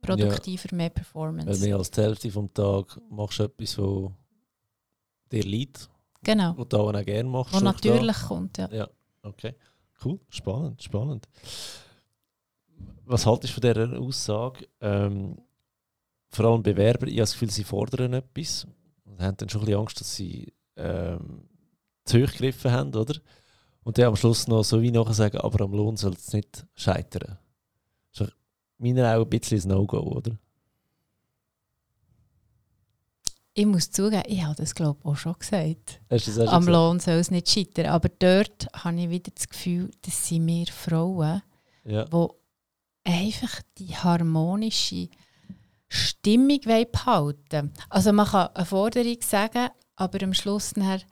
produktiver mehr Weil Performance. mehr als die Hälfte vom Tag machst du etwas, wo dir liegt, Genau, was du auch gerne machst. was natürlich kommt. Ja. Ja, okay. Cool, spannend, spannend. Was haltest du von dieser Aussage? Ähm, vor allem Bewerber, ich habe das Gefühl, sie fordern etwas und haben dann schon ein bisschen Angst, dass sie ähm, zu hoch gegriffen haben, oder? Und dann am Schluss noch so wie nachher sagen, aber am Lohn soll es nicht scheitern. Das ist in meiner Augen ein bisschen ein No-Go, oder? Ich muss zugeben, ich habe das glaube ich auch schon gesagt. Hast du das auch schon Am gesagt? Lohn soll es nicht scheitern. Aber dort habe ich wieder das Gefühl, dass sind wir Frauen, Ja. die einfach die harmonische Stimmung wollen behalten Also man kann eine Forderung sagen, aber am Schluss nachher,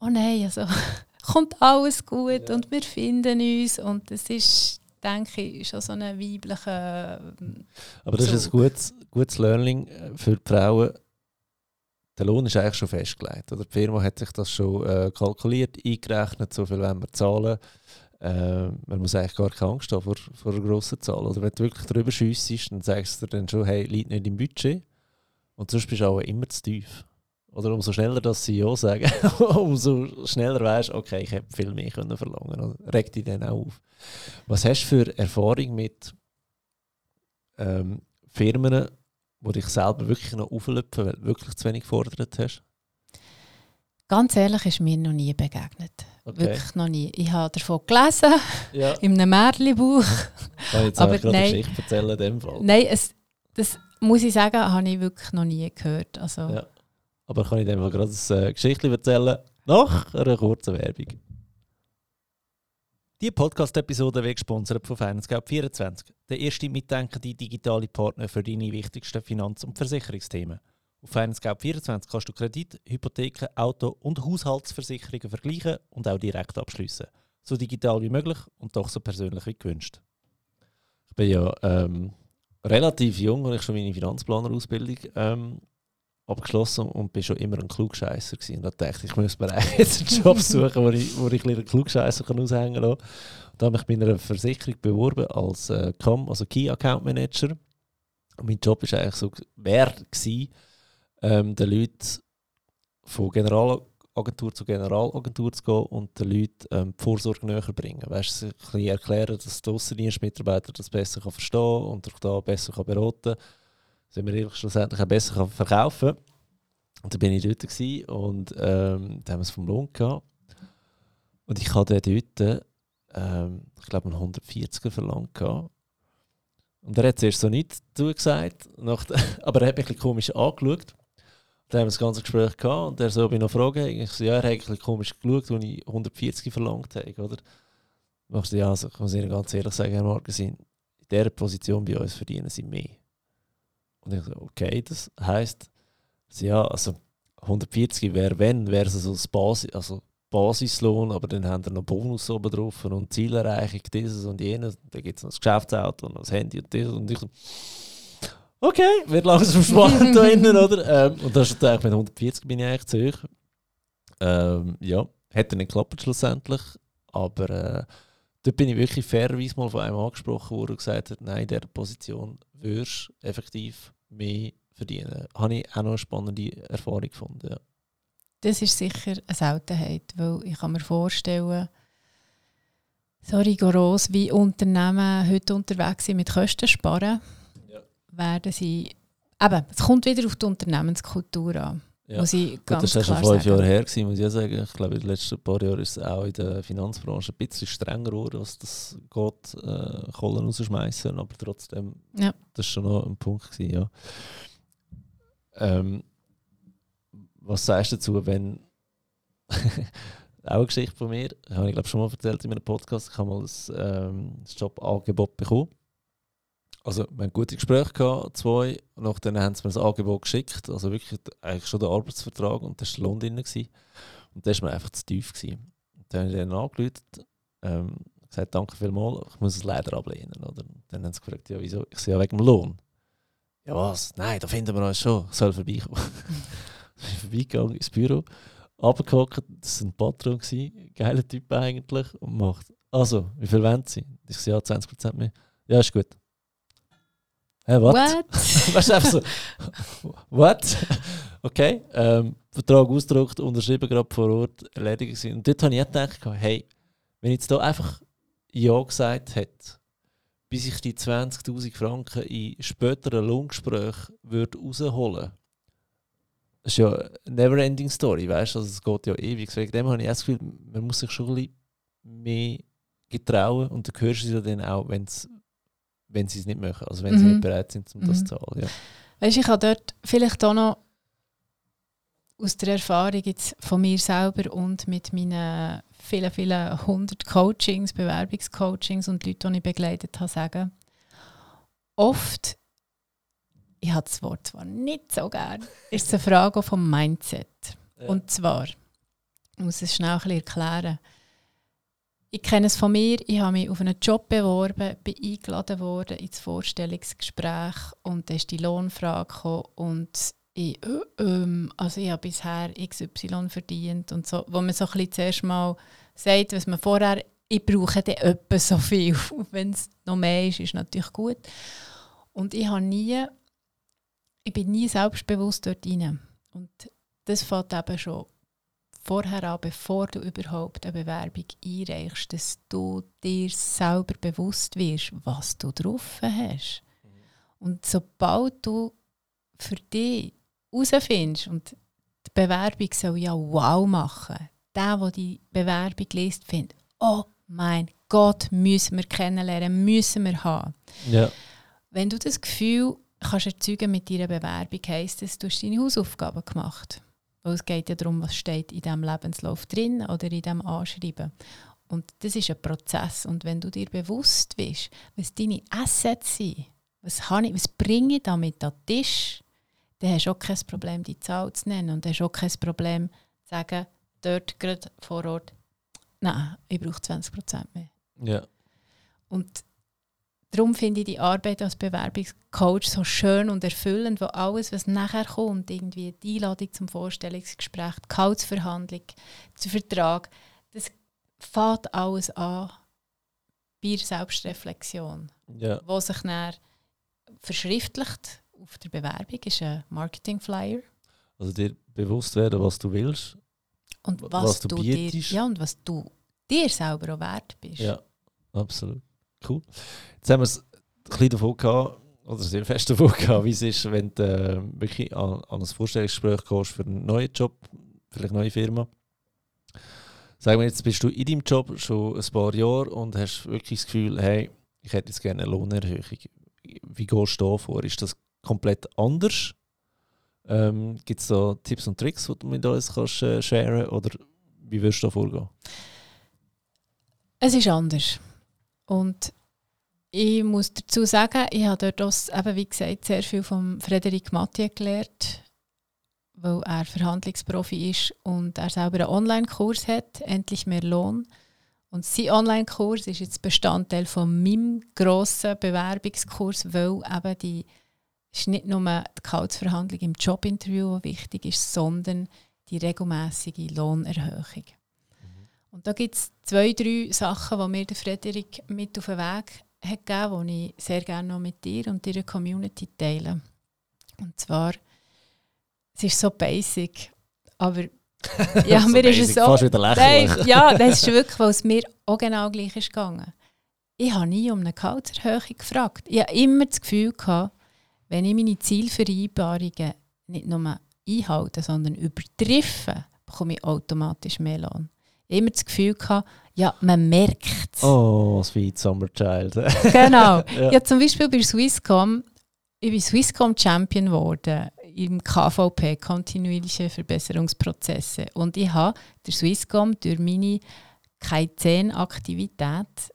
oh nein, also *laughs* kommt alles gut Ja. und wir finden uns. Und das ist, denke ich, schon so eine weibliche... ähm, Aber das ist ein Zug. gutes, gutes Learning äh, für die Frauen. Der Lohn ist eigentlich schon festgelegt. Oder? Die Firma hat sich das schon äh, kalkuliert, eingerechnet, so viel wollen wir zahlen. Äh, man muss eigentlich gar keine Angst haben vor, vor einer grossen Zahl. Oder wenn du wirklich drüber schiessest, dann sagst du dir dann schon, hey, liegt nicht im Budget. Und sonst bist du auch immer zu tief. Oder umso schneller das sie ja sagen, *laughs* umso schneller weißt du, okay, ich hätte viel mehr können verlangen Oder regt dich dann auch auf. Was hast du für Erfahrung mit ähm, Firmen, die dich selber wirklich noch auflöpfen, weil du wirklich zu wenig gefordert hast? Ganz ehrlich, ist mir noch nie begegnet. Okay. Wirklich noch nie. Ich habe davon gelesen, *laughs* Ja. in einem Märchenbuch. Kann ich jetzt Aber gerade eine nein. Geschichte erzählen in dem Fall? Nein, es, das muss ich sagen, habe ich wirklich noch nie gehört. Also, Ja. Aber kann ich in dem Fall gerade eine äh, Geschichte erzählen? Nach einer kurzen Werbung. Die Podcast-Episode wird gesponsert von FinanceGap24, der erste mitdenkende digitale Partner für deine wichtigsten Finanz- und Versicherungsthemen. Auf FinanceGap24 kannst du Kredit, Hypotheken, Auto- und Haushaltsversicherungen vergleichen und auch direkt abschließen. So digital wie möglich und doch so persönlich wie gewünscht. Ich bin ja ähm, relativ jung, als ich schon meine Finanzplanerausbildung ähm, abgeschlossen und bin schon immer ein Klugscheisser gewesen. Und da dachte ich, ich muss mir *laughs* jetzt einen Job suchen, wo ich, wo ich ein bisschen Klugscheisser kann aushängen kann. Und habe ich mich bei einer Versicherung beworben als äh, CAM, also Key Account Manager. Und mein Job war eigentlich so, wäre gewesen, ähm, den Leuten von Generalagentur zu Generalagentur zu gehen und den Leuten ähm, die Vorsorge näher bringen. Weißt du, ein bisschen erklären, dass der Aussendienstmitarbeiter das besser kann verstehen und durch da besser kann beraten kann sind wir ehrlich schlussendlich auch besser kann verkaufen Und dann bin ich dort und ähm, da haben wir es vom Lohn gehabt. Und ich hatte dort, ähm, ich glaube, einen 140er verlangt gehabt. Und er hat zuerst so nichts zugesagt, nach, *laughs* aber er hat mich ein komisch angeschaut. Dann haben wir das ganze Gespräch gehabt und er so bei noch Fragen. Ich so, ja, er hat ein komisch geschaut, als ich 140 verlangt habe, oder? Ich so, ja, also, ich Ihnen ganz ehrlich sagen, Herr Markesin, in dieser Position bei uns verdienen Sie mehr. Und ich so, okay, das heisst, ja, also 140 wäre wenn, wäre es also das Basis, also Basislohn, aber dann haben wir noch Bonus oben drauf und Zielerreichung, dieses und jenes. Dann gibt es noch das Geschäftsauto und das Handy und dieses und ich so, okay, wird langsam spannend da *laughs* innen, oder? Ähm, und das ist eigentlich mit 140 bin ich eigentlich zu hoch. Ähm, ja, hätte nicht geklappt schlussendlich, aber äh, dort bin ich wirklich fairerweise mal von einem angesprochen worden und gesagt hat, nein, in dieser Position wirst du effektiv mehr verdienen. Habe ich auch noch eine spannende Erfahrung gefunden, ja. Das ist sicher eine Seltenheit, weil ich kann mir vorstellen, so rigoros wie Unternehmen heute unterwegs sind mit Kosten sparen. Werden sie, eben, es kommt wieder auf die Unternehmenskultur an, Ja. muss ich Gut, ganz das war schon fünf. Jahre her, gewesen, muss ich sagen. Ich glaube, in den letzten paar Jahren ist es auch in der Finanzbranche ein bisschen strenger geworden, was das geht, äh, Kohlen rausschmeißen. Aber trotzdem, Ja. das war schon noch ein Punkt. Gewesen, ja. ähm, was sagst du dazu, wenn. *laughs* auch eine Geschichte von mir, habe ich glaube schon mal erzählt in einem Podcast, ich habe mal ein, ähm, Jobangebot bekommen. Also, wir haben gute Gespräche gehabt, zwei. Und nachdem haben sie mir das Angebot geschickt. Also wirklich eigentlich schon der Arbeitsvertrag und da war Lohn drin. Gewesen. Und das war mir einfach zu tief. Gewesen. Dann habe ich dann angerufen, ähm, gesagt, danke vielmals, ich muss es leider ablehnen. Oder? Dann haben sie gefragt, ja, wieso? Ich sage, ja, wegen dem Lohn. Ja, was? Nein, da finden wir uns schon. Ich soll vorbeikommen. *laughs* ich bin vorbeigegangen ins Büro, runtergehockt, das war ein Patron, gewesen, geiler Typ eigentlich, und macht, also, wie viel wollen Sie? Ich sage, ja, 20% mehr. Ja, ist gut. Hä, *laughs* was? What? weißt du, einfach so, what? okay, ähm, Vertrag ausgedruckt, unterschrieben, gerade vor Ort, erledigt gewesen. Und dort habe ich gedacht, hey, wenn ich jetzt da einfach Ja gesagt hätte, bis ich die 20'000 Franken in späteren Lohngesprächen würde rausholen das ist ja eine never-ending Story, weißt du? Also es geht ja ewig. Wegen dem habe ich das Gefühl, man muss sich schon ein bisschen mehr getrauen und dann hörst du es ja dann auch, wenn's, wenn sie es nicht machen, also wenn sie Mhm. nicht bereit sind, um das Mhm. zu zahlen. Ja. Weißt, ich habe dort vielleicht auch noch aus der Erfahrung jetzt von mir selber und mit meinen vielen, vielen hundert Coachings, Bewerbungscoachings und Leuten, die ich begleitet habe, sagen, oft, ich habe das Wort zwar nicht so gern, ist es eine Frage vom Mindset. Ja. Und zwar, ich muss es schnell ein bisschen erklären. Ich kenne es von mir, ich habe mich auf einen Job beworben, bin eingeladen worden ins Vorstellungsgespräch und dann ist die Lohnfrage gekommen und ich, äh, ähm, also ich habe bisher XY verdient und so, wo man so ein zuerst mal sagt, was man vorher, ich brauche dann etwa so viel. *laughs* Wenn es noch mehr ist, ist natürlich gut. Und ich habe nie, ich bin nie selbstbewusst dort rein. Und das fängt eben schon vorher an, bevor du überhaupt eine Bewerbung einreichst, dass du dir selber bewusst wirst, was du drauf hast. Und sobald du für dich herausfindest, und die Bewerbung soll ja wow machen, der, der die Bewerbung liest, findet, oh mein Gott, müssen wir kennenlernen, müssen wir haben. ja. Wenn du das Gefühl kannst erzeugen mit deiner Bewerbung, heisst es, du hast deine Hausaufgaben gemacht. Weil es geht ja darum, was steht in diesem Lebenslauf drin oder in diesem Anschreiben. Und das ist ein Prozess. Und wenn du dir bewusst bist, was deine Assets sind, was, ich, was bringe ich damit an den Tisch, dann hast du auch kein Problem, die Zahl zu nennen. Und hast auch kein Problem zu sagen, dort gerade vor Ort, nein, ich brauche 20% mehr. ja. Und darum finde ich die Arbeit als Bewerbungscoach so schön und erfüllend, wo alles, was nachher kommt, irgendwie die Einladung zum Vorstellungsgespräch, die Gehaltsverhandlung, der Vertrag, das fängt alles an bei der Selbstreflexion, ja. wo sich dann verschriftlicht auf der Bewerbung ist ein Marketing-Flyer Also dir bewusst werden, was du willst. und was, was du du, dir, ja, und was du dir selber auch wert bist. Ja, absolut. Cool. Jetzt haben wir es ein bisschen davon gehabt, oder sehr fest davon gehabt, wie es ist, wenn du äh, wirklich an, an ein Vorstellungsgespräch gehst für einen neuen Job, vielleicht eine neue Firma. Sagen wir jetzt, bist du in deinem Job schon ein paar Jahre und hast wirklich das Gefühl, hey, ich hätte jetzt gerne eine Lohnerhöhung. Wie gehst du da vor? Ist das komplett anders? Ähm, Gibt es da Tipps und Tricks, die du mit uns kannst, äh, sharen Oder wie würdest du da vorgehen? Es ist anders. Und ich muss dazu sagen, ich habe dort auch, eben wie gesagt, sehr viel von Frederik Mathieu gelernt, weil er Verhandlungsprofi ist und er selber einen Online-Kurs hat, endlich mehr Lohn. Und sein Online-Kurs ist jetzt Bestandteil von meinem grossen Bewerbungskurs, weil eben die ist nicht nur die Gehaltsverhandlung im Jobinterview, wichtig ist, sondern die regelmäßige Lohnerhöhung. Und da gibt es zwei, drei Sachen, die mir der Frederik mit auf den Weg hat gegeben, die ich sehr gerne noch mit dir und deiner Community teile. Und zwar, es ist so basic, aber *laughs* ja, so mir ist es so. Fast wieder lächerlich. Nein, ja, das ist wirklich, weil es mir auch genau gleich ist gegangen. Ich habe nie um eine Gehaltserhöhung gefragt. Ich habe immer das Gefühl gehabt, wenn ich meine Zielvereinbarungen nicht nur einhalte, sondern übertreffe, bekomme ich automatisch mehr Lohn. Immer das Gefühl gehabt, ja, man merkt es. Oh, Sweet Summer Child. *laughs* genau. ja. ja, zum Beispiel bei Swisscom, ich bin Swisscom Champion geworden im KVP, kontinuierliche Verbesserungsprozesse. Und ich habe der Swisscom durch meine K10-Aktivität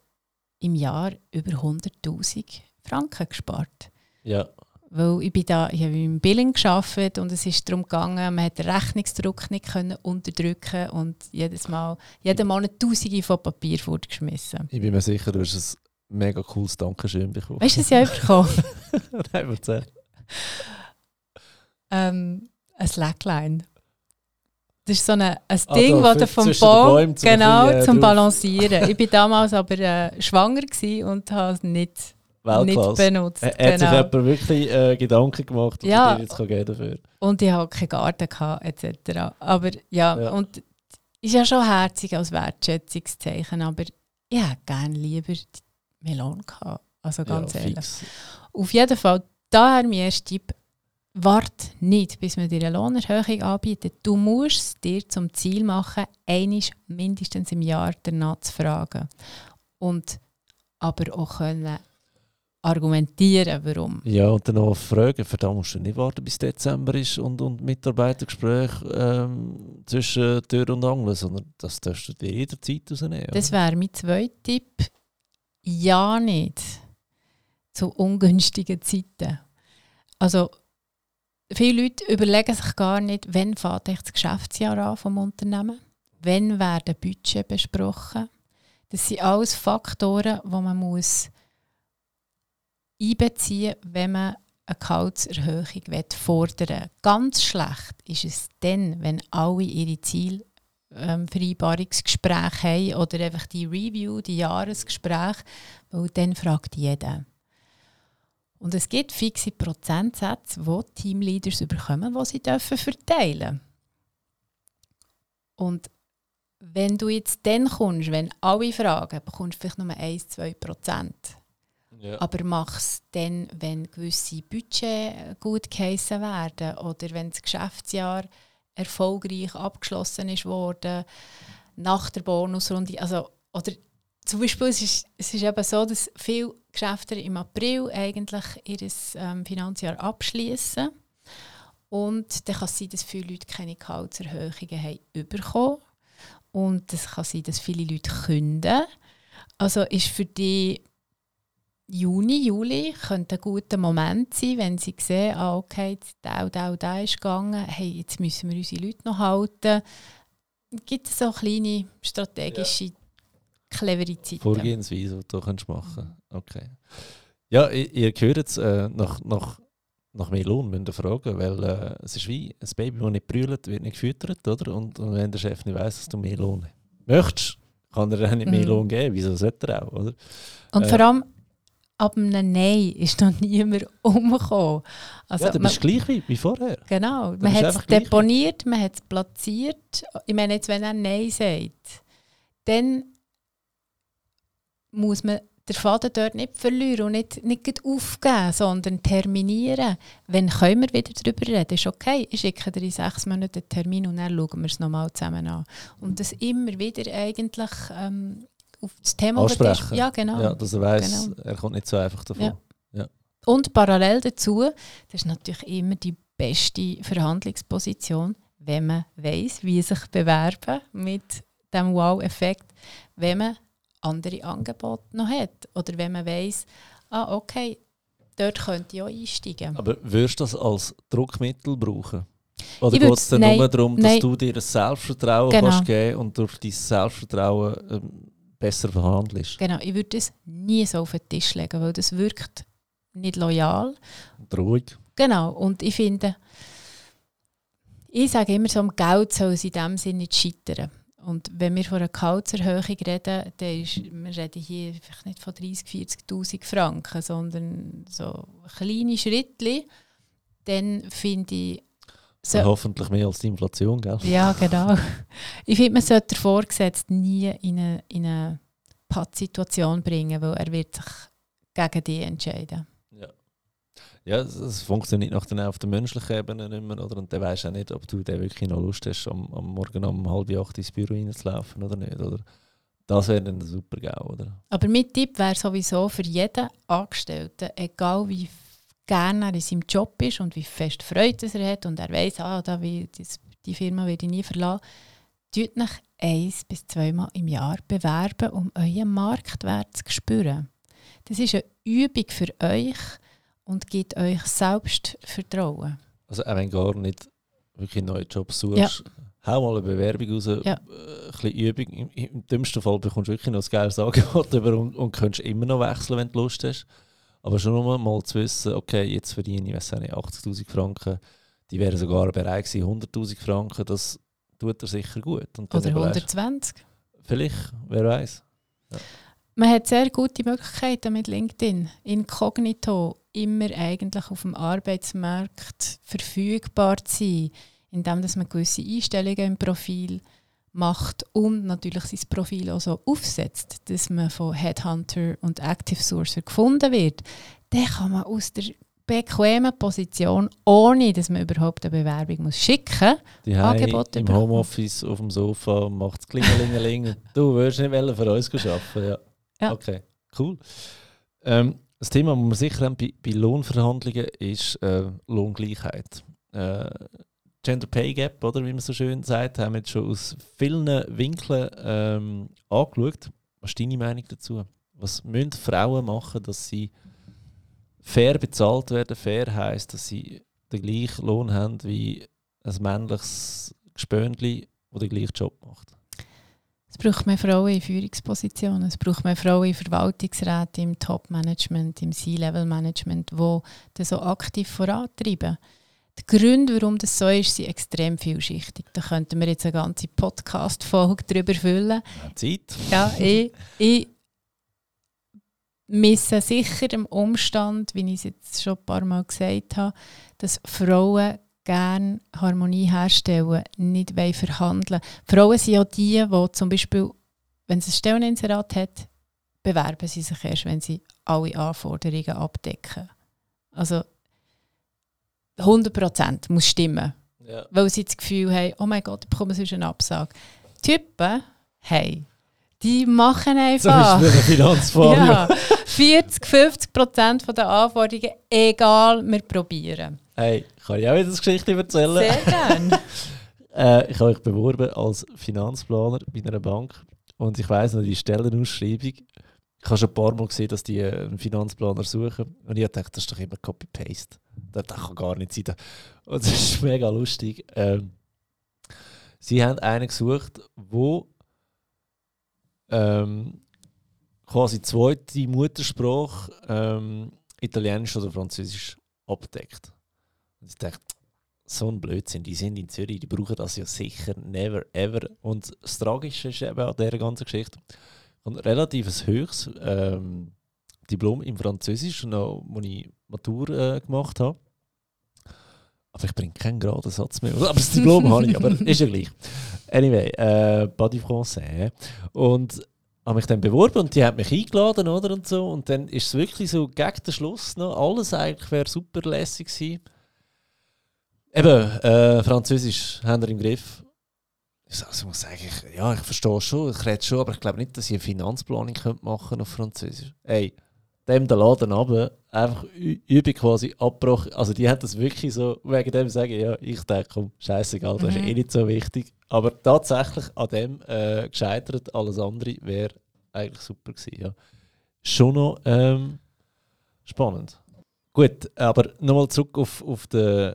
im Jahr über 100'000 Franken gespart. Ja. Weil ich, bin da, ich habe im Billing gearbeitet und es ist darum gegangen, man hat den Rechnungsdruck nicht können unterdrücken und jedes Mal, jeden Monat Tausende von Papier fortgeschmissen. Ich bin mir sicher, du hast ein mega cooles Dankeschön bekommen. Weißt du, was ich auch bekommen Nein, erzähl. Ähm, ein Slackline. Das ist so ein, ein Also Ding, das für- du vom Baum zum genau zum drauf- Balancieren. ich war damals aber äh, schwanger und habe es nicht, nicht Weltklasse. benutzt. Hat hat sich genau. jemand wirklich äh, Gedanken gemacht, was Ja. dir jetzt kann dafür? Und ich hatte keinen Garten gehabt, etc. Aber ja, Ja. und ist ja schon herzig als Wertschätzungszeichen, aber ich hätte gerne lieber die Melone gehabt. Also ganz ja, ehrlich. fix. Auf jeden Fall, daher mein erster Tipp, warte nicht, bis man dir eine Lohnerhöhung anbietet. Du musst es dir zum Ziel machen, einmal mindestens im Jahr danach zu fragen. Und aber auch können argumentieren, warum. Ja, und dann noch fragen, für da musst du nicht warten, bis Dezember ist und, und Mitarbeitergespräch ähm, zwischen Tür und Angel, sondern das darfst du dir jederzeit rausnehmen. Das oder? wäre mein zweiter Tipp. Ja nicht zu ungünstigen Zeiten. Also viele Leute überlegen sich gar nicht, wann fängt das Geschäftsjahr an vom Unternehmen, wann werden Budget besprochen. Das sind alles Faktoren, die man muss einbeziehen wenn man eine Gehaltserhöhung fordern will. Ganz schlecht ist es dann, wenn alle ihre Ziele ähm, haben oder einfach die Review, die Jahresgespräche, weil dann fragt jeder. Und es gibt fixe Prozentsätze, die Teamleaders bekommen, die sie dürfen verteilen Und wenn du jetzt dann kommst, wenn alle fragen, bekommst du vielleicht nur 1-2 Prozent. Ja. Aber mach es dann, wenn gewisse Budget gut geheissen werden oder wenn das Geschäftsjahr erfolgreich abgeschlossen ist worden nach der Bonusrunde. Also, oder zum Beispiel, es ist, es ist eben so, dass viele Geschäfte im April eigentlich ihr ähm, Finanzjahr abschließen und dann kann es sein, dass viele Leute keine Gehaltserhöhungen haben bekommen und es kann sein, dass viele Leute künden. Also ist für die Juni, Juli könnte ein guter Moment sein, wenn sie sehen, ah, okay, jetzt der und der und der ist gegangen, hey, jetzt müssen wir unsere Leute noch halten. Gibt es so kleine strategische, clevere Zeiten? Vorgehensweise, die du kannst machen Okay. Ja, ihr, ihr hört jetzt äh, nach, nach, nach mehr Lohn müsst ihr fragen, weil äh, es ist wie ein Baby, das nicht brüllt, wird nicht gefüttert, oder? Und, und wenn der Chef nicht weiss, dass du mehr Lohn möchtest, kann er auch nicht mehr Mhm. Lohn geben. Wieso sollte er auch, oder? Und Äh. vor allem, ab einem Nein ist noch niemand *laughs* umgekommen. Also, ja, dann man- bist du gleich wie, wie vorher. Genau, Das man hat es deponiert, man hat es platziert. Ich meine, jetzt, wenn er Nein sagt, dann muss man den Faden dort nicht verlieren und nicht, nicht aufgeben, sondern terminieren. Wenn können wir wieder darüber reden, ist okay. Ich schicke dir in sechs Monaten einen Termin und dann schauen wir es nochmal zusammen an. Und das immer wieder eigentlich ähm, auf das Thema Ansprechen. Ja, genau. Ja, dass er weiss, Genau. er kommt nicht so einfach davon. Ja. Und parallel dazu, das ist natürlich immer die beste Verhandlungsposition, wenn man weiß, wie sich bewerben mit dem Wow-Effekt, wenn man andere Angebote noch hat oder wenn man weiß, ah okay, dort könnte ich auch einsteigen. Aber würdest du das als Druckmittel brauchen? Oder geht es dann nein, nur darum, dass nein. du dir ein Selbstvertrauen Genau. kannst geben und durch dein Selbstvertrauen ähm, besser verhandelst? Genau, ich würde das nie so auf den Tisch legen, weil das wirkt nicht loyal. Und ruhig. Genau, und ich finde, ich sage immer so, am Geld soll es in dem Sinne nicht scheitern. Und wenn wir von einer Gehaltserhöhung reden, dann ist, wir reden hier vielleicht nicht von 30'000, 40'000 Franken, sondern so kleine Schritte, dann finde ich, so, hoffentlich mehr als die Inflation, gell? ja, genau. Ich finde, man sollte den Vorgesetzten nie in eine, in eine Pattsituation bringen, weil er wird sich gegen die entscheiden. Ja, es, es funktioniert nach der, auf der menschlichen Ebene nicht mehr, oder? Und dann weisst auch nicht, ob du dann wirklich noch Lust hast, am, am Morgen um halb acht ins Büro reinzulaufen oder nicht, oder? Das wäre dann super GAU, oder? Aber mein Tipp wäre sowieso für jeden Angestellten, egal wie gerne er in seinem Job ist und wie fest Freude er hat und er weiß, ah, da will, das, die Firma werde ich nie verlassen, tut euch eins bis zweimal im Jahr bewerben, um euren Marktwert zu spüren. Das ist eine Übung für euch und gibt euch Selbstvertrauen. Also auch wenn du gar nicht wirklich einen neuen Job suchst, hau mal eine Bewerbung raus, Ja. äh, ein bisschen Übung. Im, Im dümmsten Fall bekommst du wirklich noch ein geiles Angebot *laughs* und, und kannst immer noch wechseln, wenn du Lust hast. Aber schon nur mal zu wissen, okay, jetzt verdiene ich, weiß nicht, 80'000 Franken, die wären sogar bereit gewesen, 100'000 Franken, das tut er sicher gut. Und Oder überlegst- 120. Vielleicht, wer weiß. Man hat sehr gute Möglichkeiten mit LinkedIn. Inkognito immer eigentlich auf dem Arbeitsmarkt verfügbar zu sein, indem dass man gewisse Einstellungen im Profil macht und natürlich sein Profil auch so aufsetzt, dass man von Headhunter und Active Sourcer gefunden wird. Dann kann man aus der bequemen Position, ohne dass man überhaupt eine Bewerbung muss schicken Die Angebote im bekommen. Homeoffice auf dem Sofa macht es Klingelingeling. *laughs* du würdest nicht wollen für uns arbeiten. Ja. Ja. Okay, cool. Ähm, das Thema, das wir sicher haben bei, bei Lohnverhandlungen, ist äh, Lohngleichheit. Äh, Gender Pay Gap, oder wie man so schön sagt, haben wir jetzt schon aus vielen Winkeln ähm, angeschaut. Was ist deine Meinung dazu? Was müssen Frauen machen, dass sie fair bezahlt werden? Fair heisst, dass sie den gleichen Lohn haben wie ein männliches Gespöndli, das den gleichen Job macht. Es braucht mehr Frauen in Führungspositionen, es braucht mehr Frauen in Verwaltungsräten, im Top-Management, im C-Level-Management, die das so aktiv vorantreiben. Die Gründe, warum das so ist, sind extrem vielschichtig. Da könnten wir jetzt eine ganze Podcast-Folge darüber füllen. Zeit. Ja, ich, ich misse sicher im Umstand, wie ich es jetzt schon ein paar Mal gesagt habe, dass Frauen gerne Harmonie herstellen, nicht wollen verhandeln. Frauen sind ja die, die zum Beispiel, wenn sie ein Stelleninserat hat, bewerben sie sich erst, wenn sie alle Anforderungen abdecken. Also 100% muss stimmen Ja. weil sie das Gefühl haben, oh mein Gott, ich bekomme sonst eine Absage. Typen, hey, die machen *laughs* einfach. Beispiel ein Finanzfall. Ja, 40, 50 Prozent der Anforderungen, egal, wir probieren. Hey, kann ich auch wieder eine Geschichte erzählen? Sehr gerne. *laughs* Äh, ich habe mich beworben als Finanzplaner bei einer Bank und ich weiss noch, die Stellenausschreibung. Ich habe schon ein paar Mal gesehen, dass die einen Finanzplaner suchen. Und ich dachte, das ist doch immer Copy-Paste. Das das kann gar nicht sein. Und es ist mega lustig. Ähm, sie haben einen gesucht, wo ähm, quasi zweite Muttersprache ähm, Italienisch oder Französisch abdeckt. Und ich dachte, so ein Blödsinn. Die sind in Zürich, die brauchen das ja sicher never ever. Und das Tragische ist eben an dieser ganzen Geschichte, ein relativ höchstes ähm, Diplom im Französisch, noch, wo ich Matur äh, gemacht habe. Aber ich bringe keinen geraden Satz mehr. *laughs* Aber das Diplom habe ich, aber ist ja gleich. Anyway, äh, pas du français. Und habe mich dann beworben und die hat mich eingeladen, oder? Und so. Und dann ist es wirklich so gegen den Schluss noch, alles eigentlich wäre super lässig gewesen. Eben, äh, Französisch haben wir im Griff. Also ich muss sagen, ich, ja, ich verstehe schon, ich rede schon, aber ich glaube nicht, dass ich eine Finanzplanung könnte machen auf Französisch. Ey, dem den Laden runter, einfach Übung quasi abgebrochen. Also die haben das wirklich so, wegen dem sagen, ja, ich denke, komm, scheißegal, das ist Mhm. eh nicht so wichtig. Aber tatsächlich an dem äh, gescheitert, alles andere wäre eigentlich super gewesen, ja. Schon noch ähm, spannend. Gut, aber nochmal zurück auf, auf den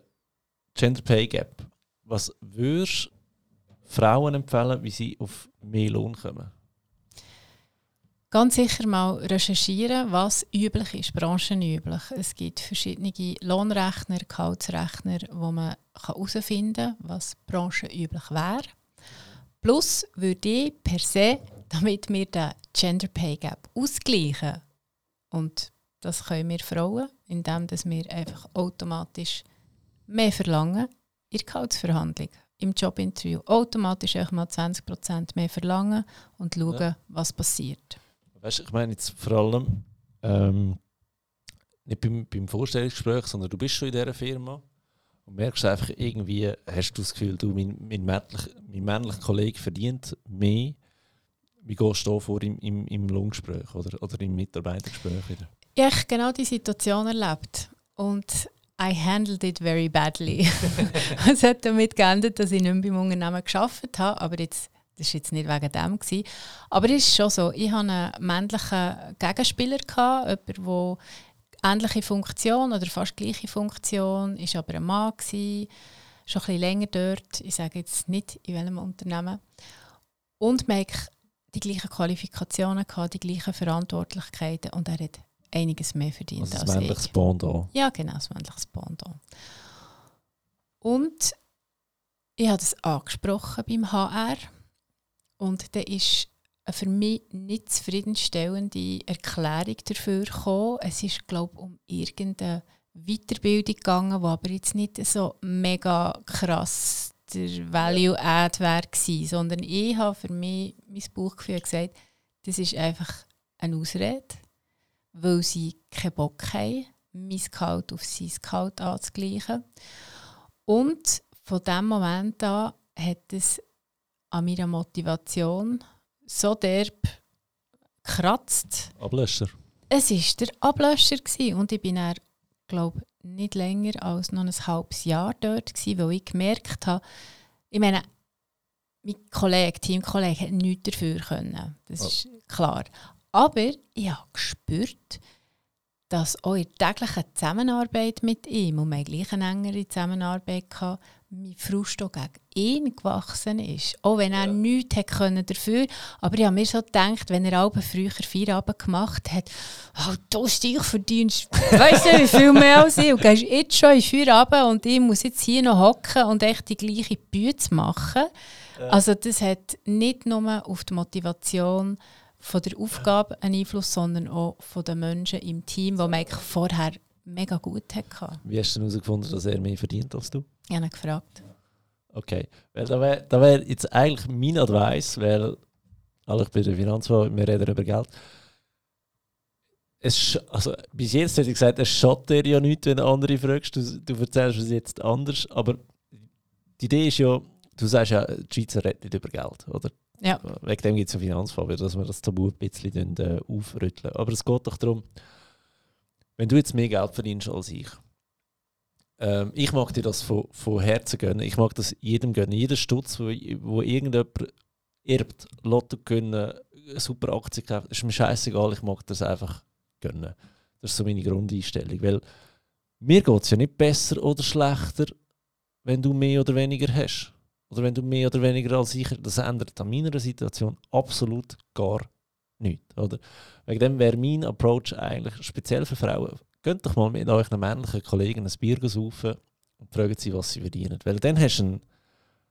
Gender Pay Gap. was würdest Frauen empfehlen, wie sie auf mehr Lohn kommen? Ganz sicher mal recherchieren, was üblich ist, branchenüblich. Es gibt verschiedene Lohnrechner, Gehaltsrechner, wo man herausfinden kann, was branchenüblich wäre. Plus würde ich per se, damit wir den Gender Pay Gap ausgleichen, und das können wir Frauen, indem wir einfach automatisch mehr verlangen in der Gehaltsverhandlung, im Jobinterview. Automatisch einfach mal 20% mehr verlangen und schauen, ja. was passiert. Weißt, ich meine jetzt vor allem ähm, nicht beim, beim Vorstellungsgespräch, sondern du bist schon in dieser Firma und merkst einfach irgendwie, hast du das Gefühl, du, mein, mein, männlich, mein männlicher Kollege verdient mehr. Wie gehst du da vor im, im, im Lohngespräch oder, oder im Mitarbeitergespräch wieder? Ich habe genau die Situation erlebt und I handled it very badly. *laughs* es hat damit geändert, dass ich nicht mehr beim Unternehmen gearbeitet habe, aber jetzt das war jetzt nicht wegen dem. Gewesen. Aber es ist schon so, ich hatte einen männlichen Gegenspieler, gehabt, jemand, der ähnliche Funktion oder fast gleiche Funktion, ist aber ein Mann, gewesen, schon ein bisschen länger dort, ich sage jetzt nicht in welchem Unternehmen. Und man die gleichen Qualifikationen, gehabt, die gleichen Verantwortlichkeiten und er hat einiges mehr verdient also als männliches Pendant. Ja, genau, das männliches Pendant. Und ich habe das angesprochen beim HR und dann ist eine für mich nicht zufriedenstellende Erklärung dafür gekommen. Es ist, glaube ich, um irgendeine Weiterbildung gegangen, die aber jetzt nicht so mega krass der Value-Add wäre sondern ich habe für mich mein Bauchgefühl gesagt, das ist einfach eine Ausrede, weil sie keinen Bock haben, mein Gehalt auf sein Gehalt anzugleichen. Und von diesem Moment an hat es an meiner Motivation so derb gekratzt. Ablöscher? Es war der Ablöscher gewesen. und ich bin dann, glaube nicht länger als noch ein halbes Jahr dort gewesen, weil ich gemerkt habe, ich meine, mein Kollege, Teamkollege, hat nichts dafür können. Das oh. ist klar. Aber ich habe gespürt, dass auch in der täglichen Zusammenarbeit mit ihm, und wir gleich eine engere Zusammenarbeit hatten, mein Frust auch gegen ihn gewachsen ist. Auch wenn er ja. nichts hätte können dafür Aber ich habe mir so gedacht, wenn er alle früher Feierabend gemacht hat, oh, du dich verdienst, weißt du, wie viel mehr als ich. Und gehst jetzt schon in Feierabend und ich muss jetzt hier noch hocken und echt die gleiche Bühne machen. Ja. Also das hat nicht nur auf die Motivation von der Aufgabe einen Einfluss, sondern auch von den Menschen im Team, die man vorher mega gut hatte. Wie hast du herausgefunden, dass er mehr verdient als du? Ich habe ihn gefragt. Okay, weil da wäre wär jetzt eigentlich mein Advice, weil also ich bin der Finanzfrau, wir reden über Geld. Es, also, bis jetzt hätte ich gesagt, es schadet dir ja nichts, wenn du andere fragst. Du, du erzählst es jetzt anders. Aber die Idee ist ja, du sagst ja, die Schweizer redet nicht über Geld. Oder? Ja. Wegen dem gibt es eine Finanzfabrik, dass wir das Tabu ein bisschen äh, aufrütteln. Aber es geht doch darum, wenn du jetzt mehr Geld verdienst als ich, ähm, ich mag dir das von, von Herzen gönnen. Ich mag das jedem gönnen. Jeder Stutz, wo, wo irgendjemand erbt, Lotto gönnen, super Aktie kauft, ist mir scheißegal. Ich mag das einfach gönnen. Das ist so meine Grundeinstellung. Weil mir geht es ja nicht besser oder schlechter, wenn du mehr oder weniger hast. Oder wenn du mehr oder weniger als ich. Das ändert an meiner Situation absolut gar nichts. Oder? Wegen dem wäre mein Approach eigentlich speziell für Frauen. Geht doch mal mit euren männlichen Kollegen ein Bier saufen und fragen sie, was sie verdienen. Weil dann hast du, einen,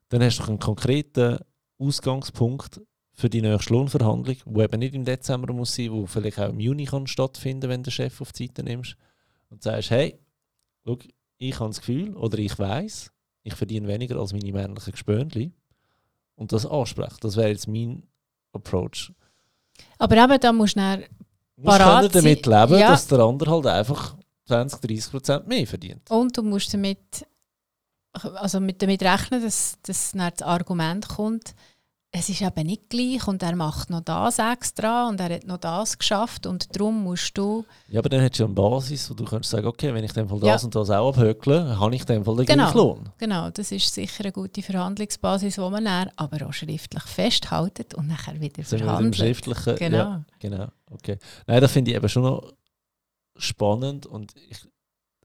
dann hast du einen konkreten Ausgangspunkt für die nächste Lohnverhandlung, die eben nicht im Dezember muss sein, wo vielleicht auch im Juni kann stattfinden, wenn den Chef auf die Seite nimmst und sagst, hey, schau, ich habe das Gefühl oder ich weiß, ich verdiene weniger als meine männlichen Gespönli und das ansprechen. Das wäre jetzt mein Approach. Aber eben, da musst du dann musst können damit leben, ja. dass der andere halt einfach 20, 30 Prozent mehr verdient. Und du musst damit, also mit, damit rechnen, dass, dass das Argument kommt, es ist eben nicht gleich und er macht noch das extra und er hat noch das geschafft und darum musst du... Ja, aber dann hättest du eine Basis, wo du kannst sagen, okay, wenn ich dem Fall das ja. und das auch abhökle, habe ich dem Fall den genau. Lohn. Genau, das ist sicher eine gute Verhandlungsbasis, die man dann aber auch schriftlich festhaltet und nachher wieder Sind verhandelt. Wir schriftlichen, genau. Ja, genau, okay. Nein, das finde ich eben schon noch spannend und ich,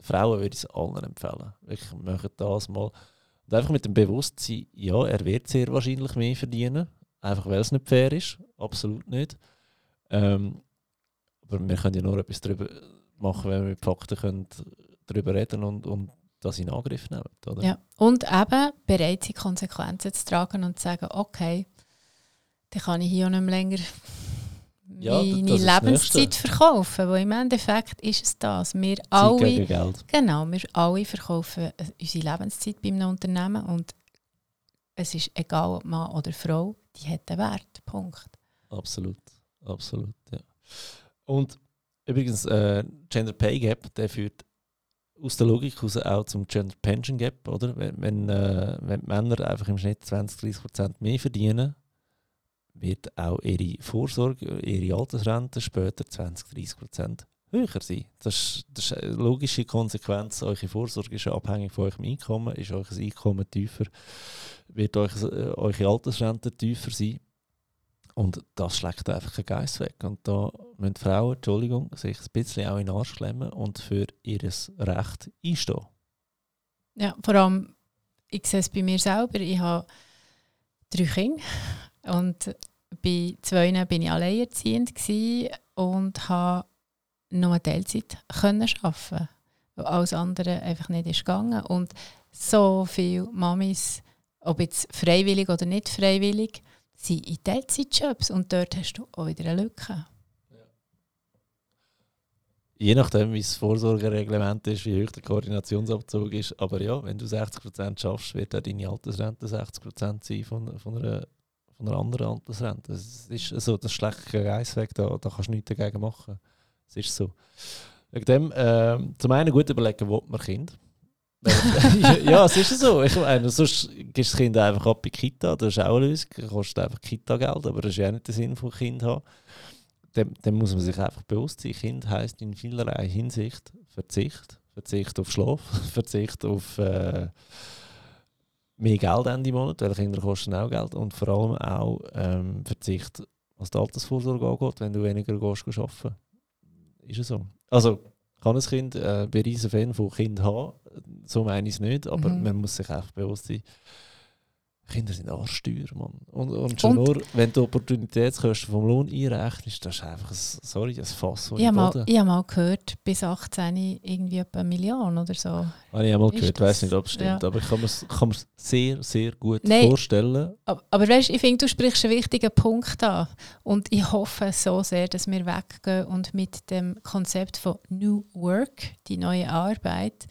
Frauen würde ich es allen empfehlen. Ich möchte das mal Und einfach mit dem Bewusstsein, ja, er wird sehr wahrscheinlich mehr verdienen, einfach weil es nicht fair ist, absolut nicht. Ähm, aber wir können ja nur etwas darüber machen, wenn wir mit Fakten können darüber reden und, und das in Angriff nehmen. Oder? Ja, und eben bereit sein, Konsequenzen zu tragen und zu sagen, okay, dann kann ich hier auch nicht mehr länger Ja, meine Lebenszeit verkaufen. Weil im Endeffekt ist es das. Wir Zeit alle, genau, wir alle verkaufen äh, unsere Lebenszeit bei einem Unternehmen und es ist egal, ob Mann oder Frau, die hat einen Wert. Punkt. Absolut, absolut, ja. Und übrigens, äh, Gender Pay Gap, der führt aus der Logik heraus auch zum Gender Pension Gap, oder? Wenn, wenn, äh, wenn Männer einfach im Schnitt 20-30% mehr verdienen, wird auch ihre Vorsorge, ihre Altersrente später 20-30% höher sein. Das ist, das ist eine logische Konsequenz. Eure Vorsorge ist abhängig von eurem Einkommen. Ist euer Einkommen tiefer, wird äh, eure Altersrente tiefer sein. Und das schlägt einfach den Geist weg. Und da müssen Frauen, Entschuldigung, sich ein bisschen auch in den Arsch klemmen und für ihr Recht einstehen. Ja, vor allem, ich sehe es bei mir selber. Ich habe drei Kinder und bei zwei bin ich alleinerziehend und habe nur Teilzeit können arbeiten, alles andere einfach nicht ist gegangen. Und so viele Mamis, ob jetzt freiwillig oder nicht freiwillig, sind in Teilzeitjobs und dort hast du auch wieder eine Lücke. Je nachdem, wie das Vorsorgereglement ist, wie hoch der Koordinationsabzug ist. Aber ja, wenn du 60% schaffst, wird auch deine Altersrente 60% sein von, von, einer, von einer anderen Altersrente. Das ist so, das schlägt keinen Geist weg, da, da kannst du nichts dagegen machen. Es ist so. Wegen dem, ähm, zum einen gut überlegen, wo man Kind. *laughs* ja, es ist so. Ich meine, sonst gibst du das Kind einfach ab in die Kita, das ist auch eine Lösung, kostet einfach Kita-Geld, aber das ist ja nicht der Sinn von Kind haben. Dann, dann muss man sich einfach bewusst sein, Kind heisst in vielerlei Hinsicht Verzicht. Verzicht auf Schlaf, *laughs* Verzicht auf äh, mehr Geld Ende Monat, weil Kinder kosten auch Geld und vor allem auch ähm, Verzicht, was die Altersvorsorge angeht, wenn du weniger gehst, arbeiten. Ist es so. Also kann ein Kind, äh, bin riesen Fan von Kind haben, so meine ich es nicht, aber Mhm. man muss sich einfach bewusst sein, Kinder sind arschteuer, Mann. Und, und schon Und- nur, wenn du Opportunitätskosten vom Lohn einrechnest, das ist einfach, ein, sorry, ein Fass, Ich habe mal, ich habe mal gehört, bis 18 irgendwie etwa eine Million oder so. Habe ich einmal Ist gehört, das- weiß nicht, ob es stimmt, ja. aber ich kann mir es kann mir's sehr, sehr gut Nein. vorstellen. Aber, aber weißt, ich finde, du sprichst einen wichtigen Punkt an. Und ich hoffe so sehr, dass wir weggehen und mit dem Konzept von New Work, die neue Arbeit,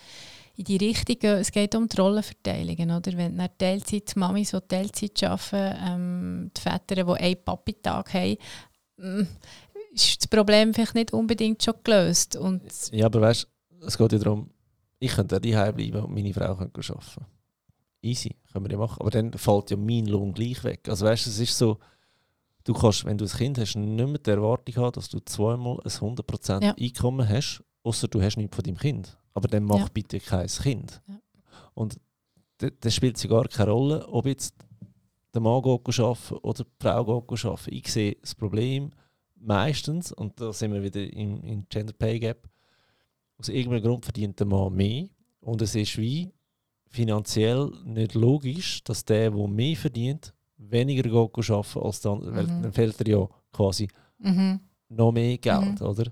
in die Richtung gehen. Es geht um die Rollenverteilungen. Oder? Wenn dann Teilzeit, Mamis, die Teilzeit arbeiten, ähm, die Väter, die einen Papi-Tag haben, mm, ist das Problem vielleicht nicht unbedingt schon gelöst. Und Ja, aber weißt du, es geht ja darum, ich könnte daheim bleiben und meine Frau könnte arbeiten. Easy, können wir ja machen. Aber dann fällt ja mein Lohn gleich weg. Also weißt du, es ist so, du kannst, wenn du ein Kind hast, nicht mehr die Erwartung haben, dass du zweimal ein 100% Ja. Einkommen hast, außer du hast nichts von deinem Kind. Aber dann mach Ja. bitte kein Kind. Ja. Und da- das spielt ja gar keine Rolle, ob jetzt der Mann geht arbeiten oder die Frau geht arbeiten. Ich sehe das Problem meistens, und da sind wir wieder im, im Gender Pay Gap, aus irgendeinem Grund verdient der Mann mehr. Und es ist wie finanziell nicht logisch, dass der, der mehr verdient, weniger geht arbeiten als der andere. Weil Mhm. dann fehlt er ja quasi mhm. Noch mehr Geld, Mhm. oder?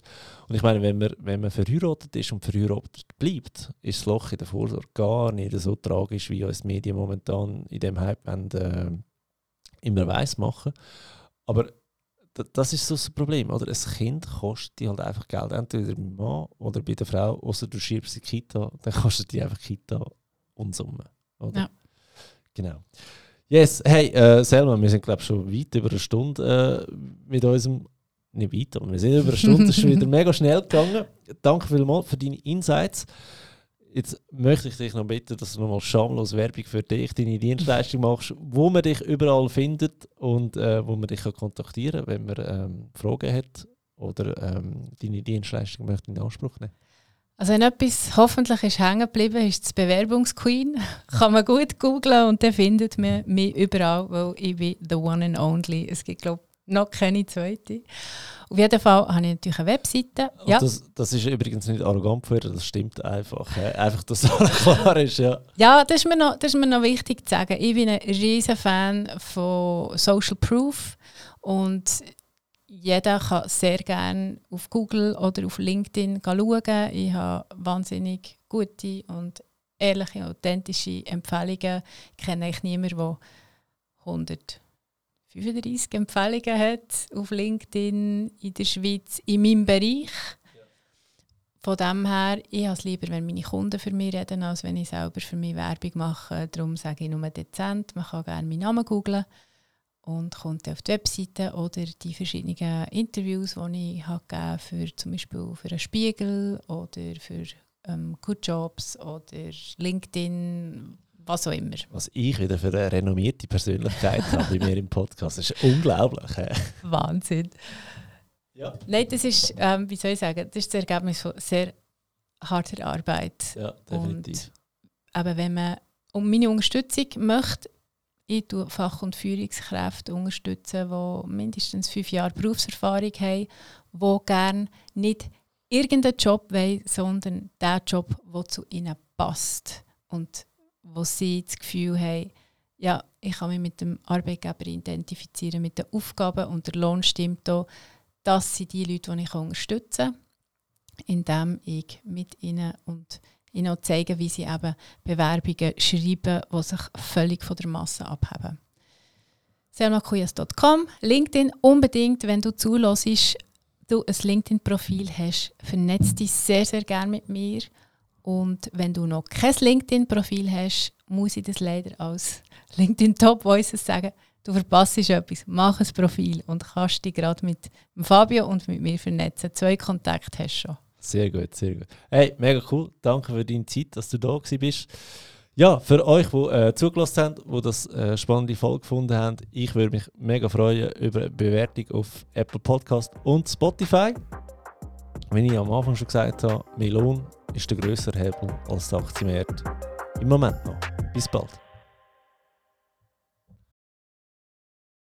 Und ich meine, wenn man, wenn man verheiratet ist und verheiratet bleibt, ist das Loch in der Vorsorge gar nicht so tragisch, wie uns die Medien momentan in dem Hype wollen, äh, immer weiss machen. Aber das ist so das Problem, oder? Ein Kind kostet die halt einfach Geld, entweder beim Mann oder bei der Frau, außer du schiebst die Kita, dann kostet die einfach Kita und Summe, oder? Ja. Genau. Yes, hey, äh, Selma, wir sind glaube ich schon weit über eine Stunde äh, mit unserem nicht weit, aber wir sind über eine Stunde, schon wieder *laughs* mega schnell gegangen. Danke vielmals für deine Insights. Jetzt möchte ich dich noch bitten, dass du nochmal schamlos Werbung für dich, deine Dienstleistung machst, wo man dich überall findet und äh, wo man dich kann kontaktieren kann, wenn man ähm, Fragen hat oder ähm, deine Dienstleistung möchte in Anspruch nehmen. Also wenn etwas hoffentlich ist hängen geblieben, ist das Bewerbungsqueen. *laughs* Kann man gut googlen und dann findet man mich überall, weil ich bin the one and only. Es gibt glaube noch keine zweite. Auf jeden Fall habe ich natürlich eine Webseite. Ja. das, das ist übrigens nicht arrogant für das stimmt einfach. Einfach, dass alles klar ist, ja. Ja, das ist, mir noch, das ist mir noch wichtig zu sagen. Ich bin ein riesen Fan von Social Proof und jeder kann sehr gerne auf Google oder auf LinkedIn schauen. Ich habe wahnsinnig gute und ehrliche, authentische Empfehlungen. Ich kenne eigentlich niemanden, der 135 Empfehlungen hat auf LinkedIn in der Schweiz in meinem Bereich. Von dem her, ich habe es lieber, wenn meine Kunden für mich reden, als wenn ich selber für mich Werbung mache. Darum sage ich nur dezent. Man kann gerne meinen Namen googlen und kommt auf die Webseite oder die verschiedenen Interviews, die ich habe für zum Beispiel für einen Spiegel oder für ähm, Good Jobs oder LinkedIn, was auch immer. Was ich wieder für eine renommierte Persönlichkeit *laughs* habe bei mir im Podcast, das ist unglaublich. Wahnsinn. Ja. Nein, das ist, ähm, wie soll ich sagen, das ist das Ergebnis von sehr harter Arbeit. Ja, definitiv. Und, aber wenn man um meine Unterstützung möchte, ich tue Fach- und Führungskräfte unterstützen, die mindestens fünf Jahre Berufserfahrung haben, die gerne nicht irgendeinen Job wollen, sondern den Job, der zu ihnen passt. Und wo sie das Gefühl haben, ja, ich kann mich mit dem Arbeitgeber identifizieren, mit den Aufgaben und der Lohn stimmt auch. Das sind die Leute, die ich unterstützen kann, indem ich mit ihnen und ihnen auch zeigen, wie sie eben Bewerbungen schreiben, die sich völlig von der Masse abheben. selmakuyas.com, LinkedIn unbedingt, wenn du zulässt, du ein LinkedIn-Profil hast, vernetz dich sehr, sehr gerne mit mir. Und wenn du noch kein LinkedIn-Profil hast, muss ich das leider als *laughs* LinkedIn Top Voices sagen, du verpasst etwas. Mach ein Profil und kannst dich gerade mit Fabio und mit mir vernetzen. Zwei Kontakte hast du schon. Sehr gut, sehr gut. Hey, mega cool. Danke für deine Zeit, dass du da bist. Ja, für euch, die äh, zugelassen haben, die das äh, spannende Folge gefunden haben, ich würde mich mega freuen über eine Bewertung auf Apple Podcast und Spotify. Wie ich am Anfang schon gesagt habe, mein Lohn ist der grössere Hebel als der Aktienmarkt. Im Moment noch. Bis bald.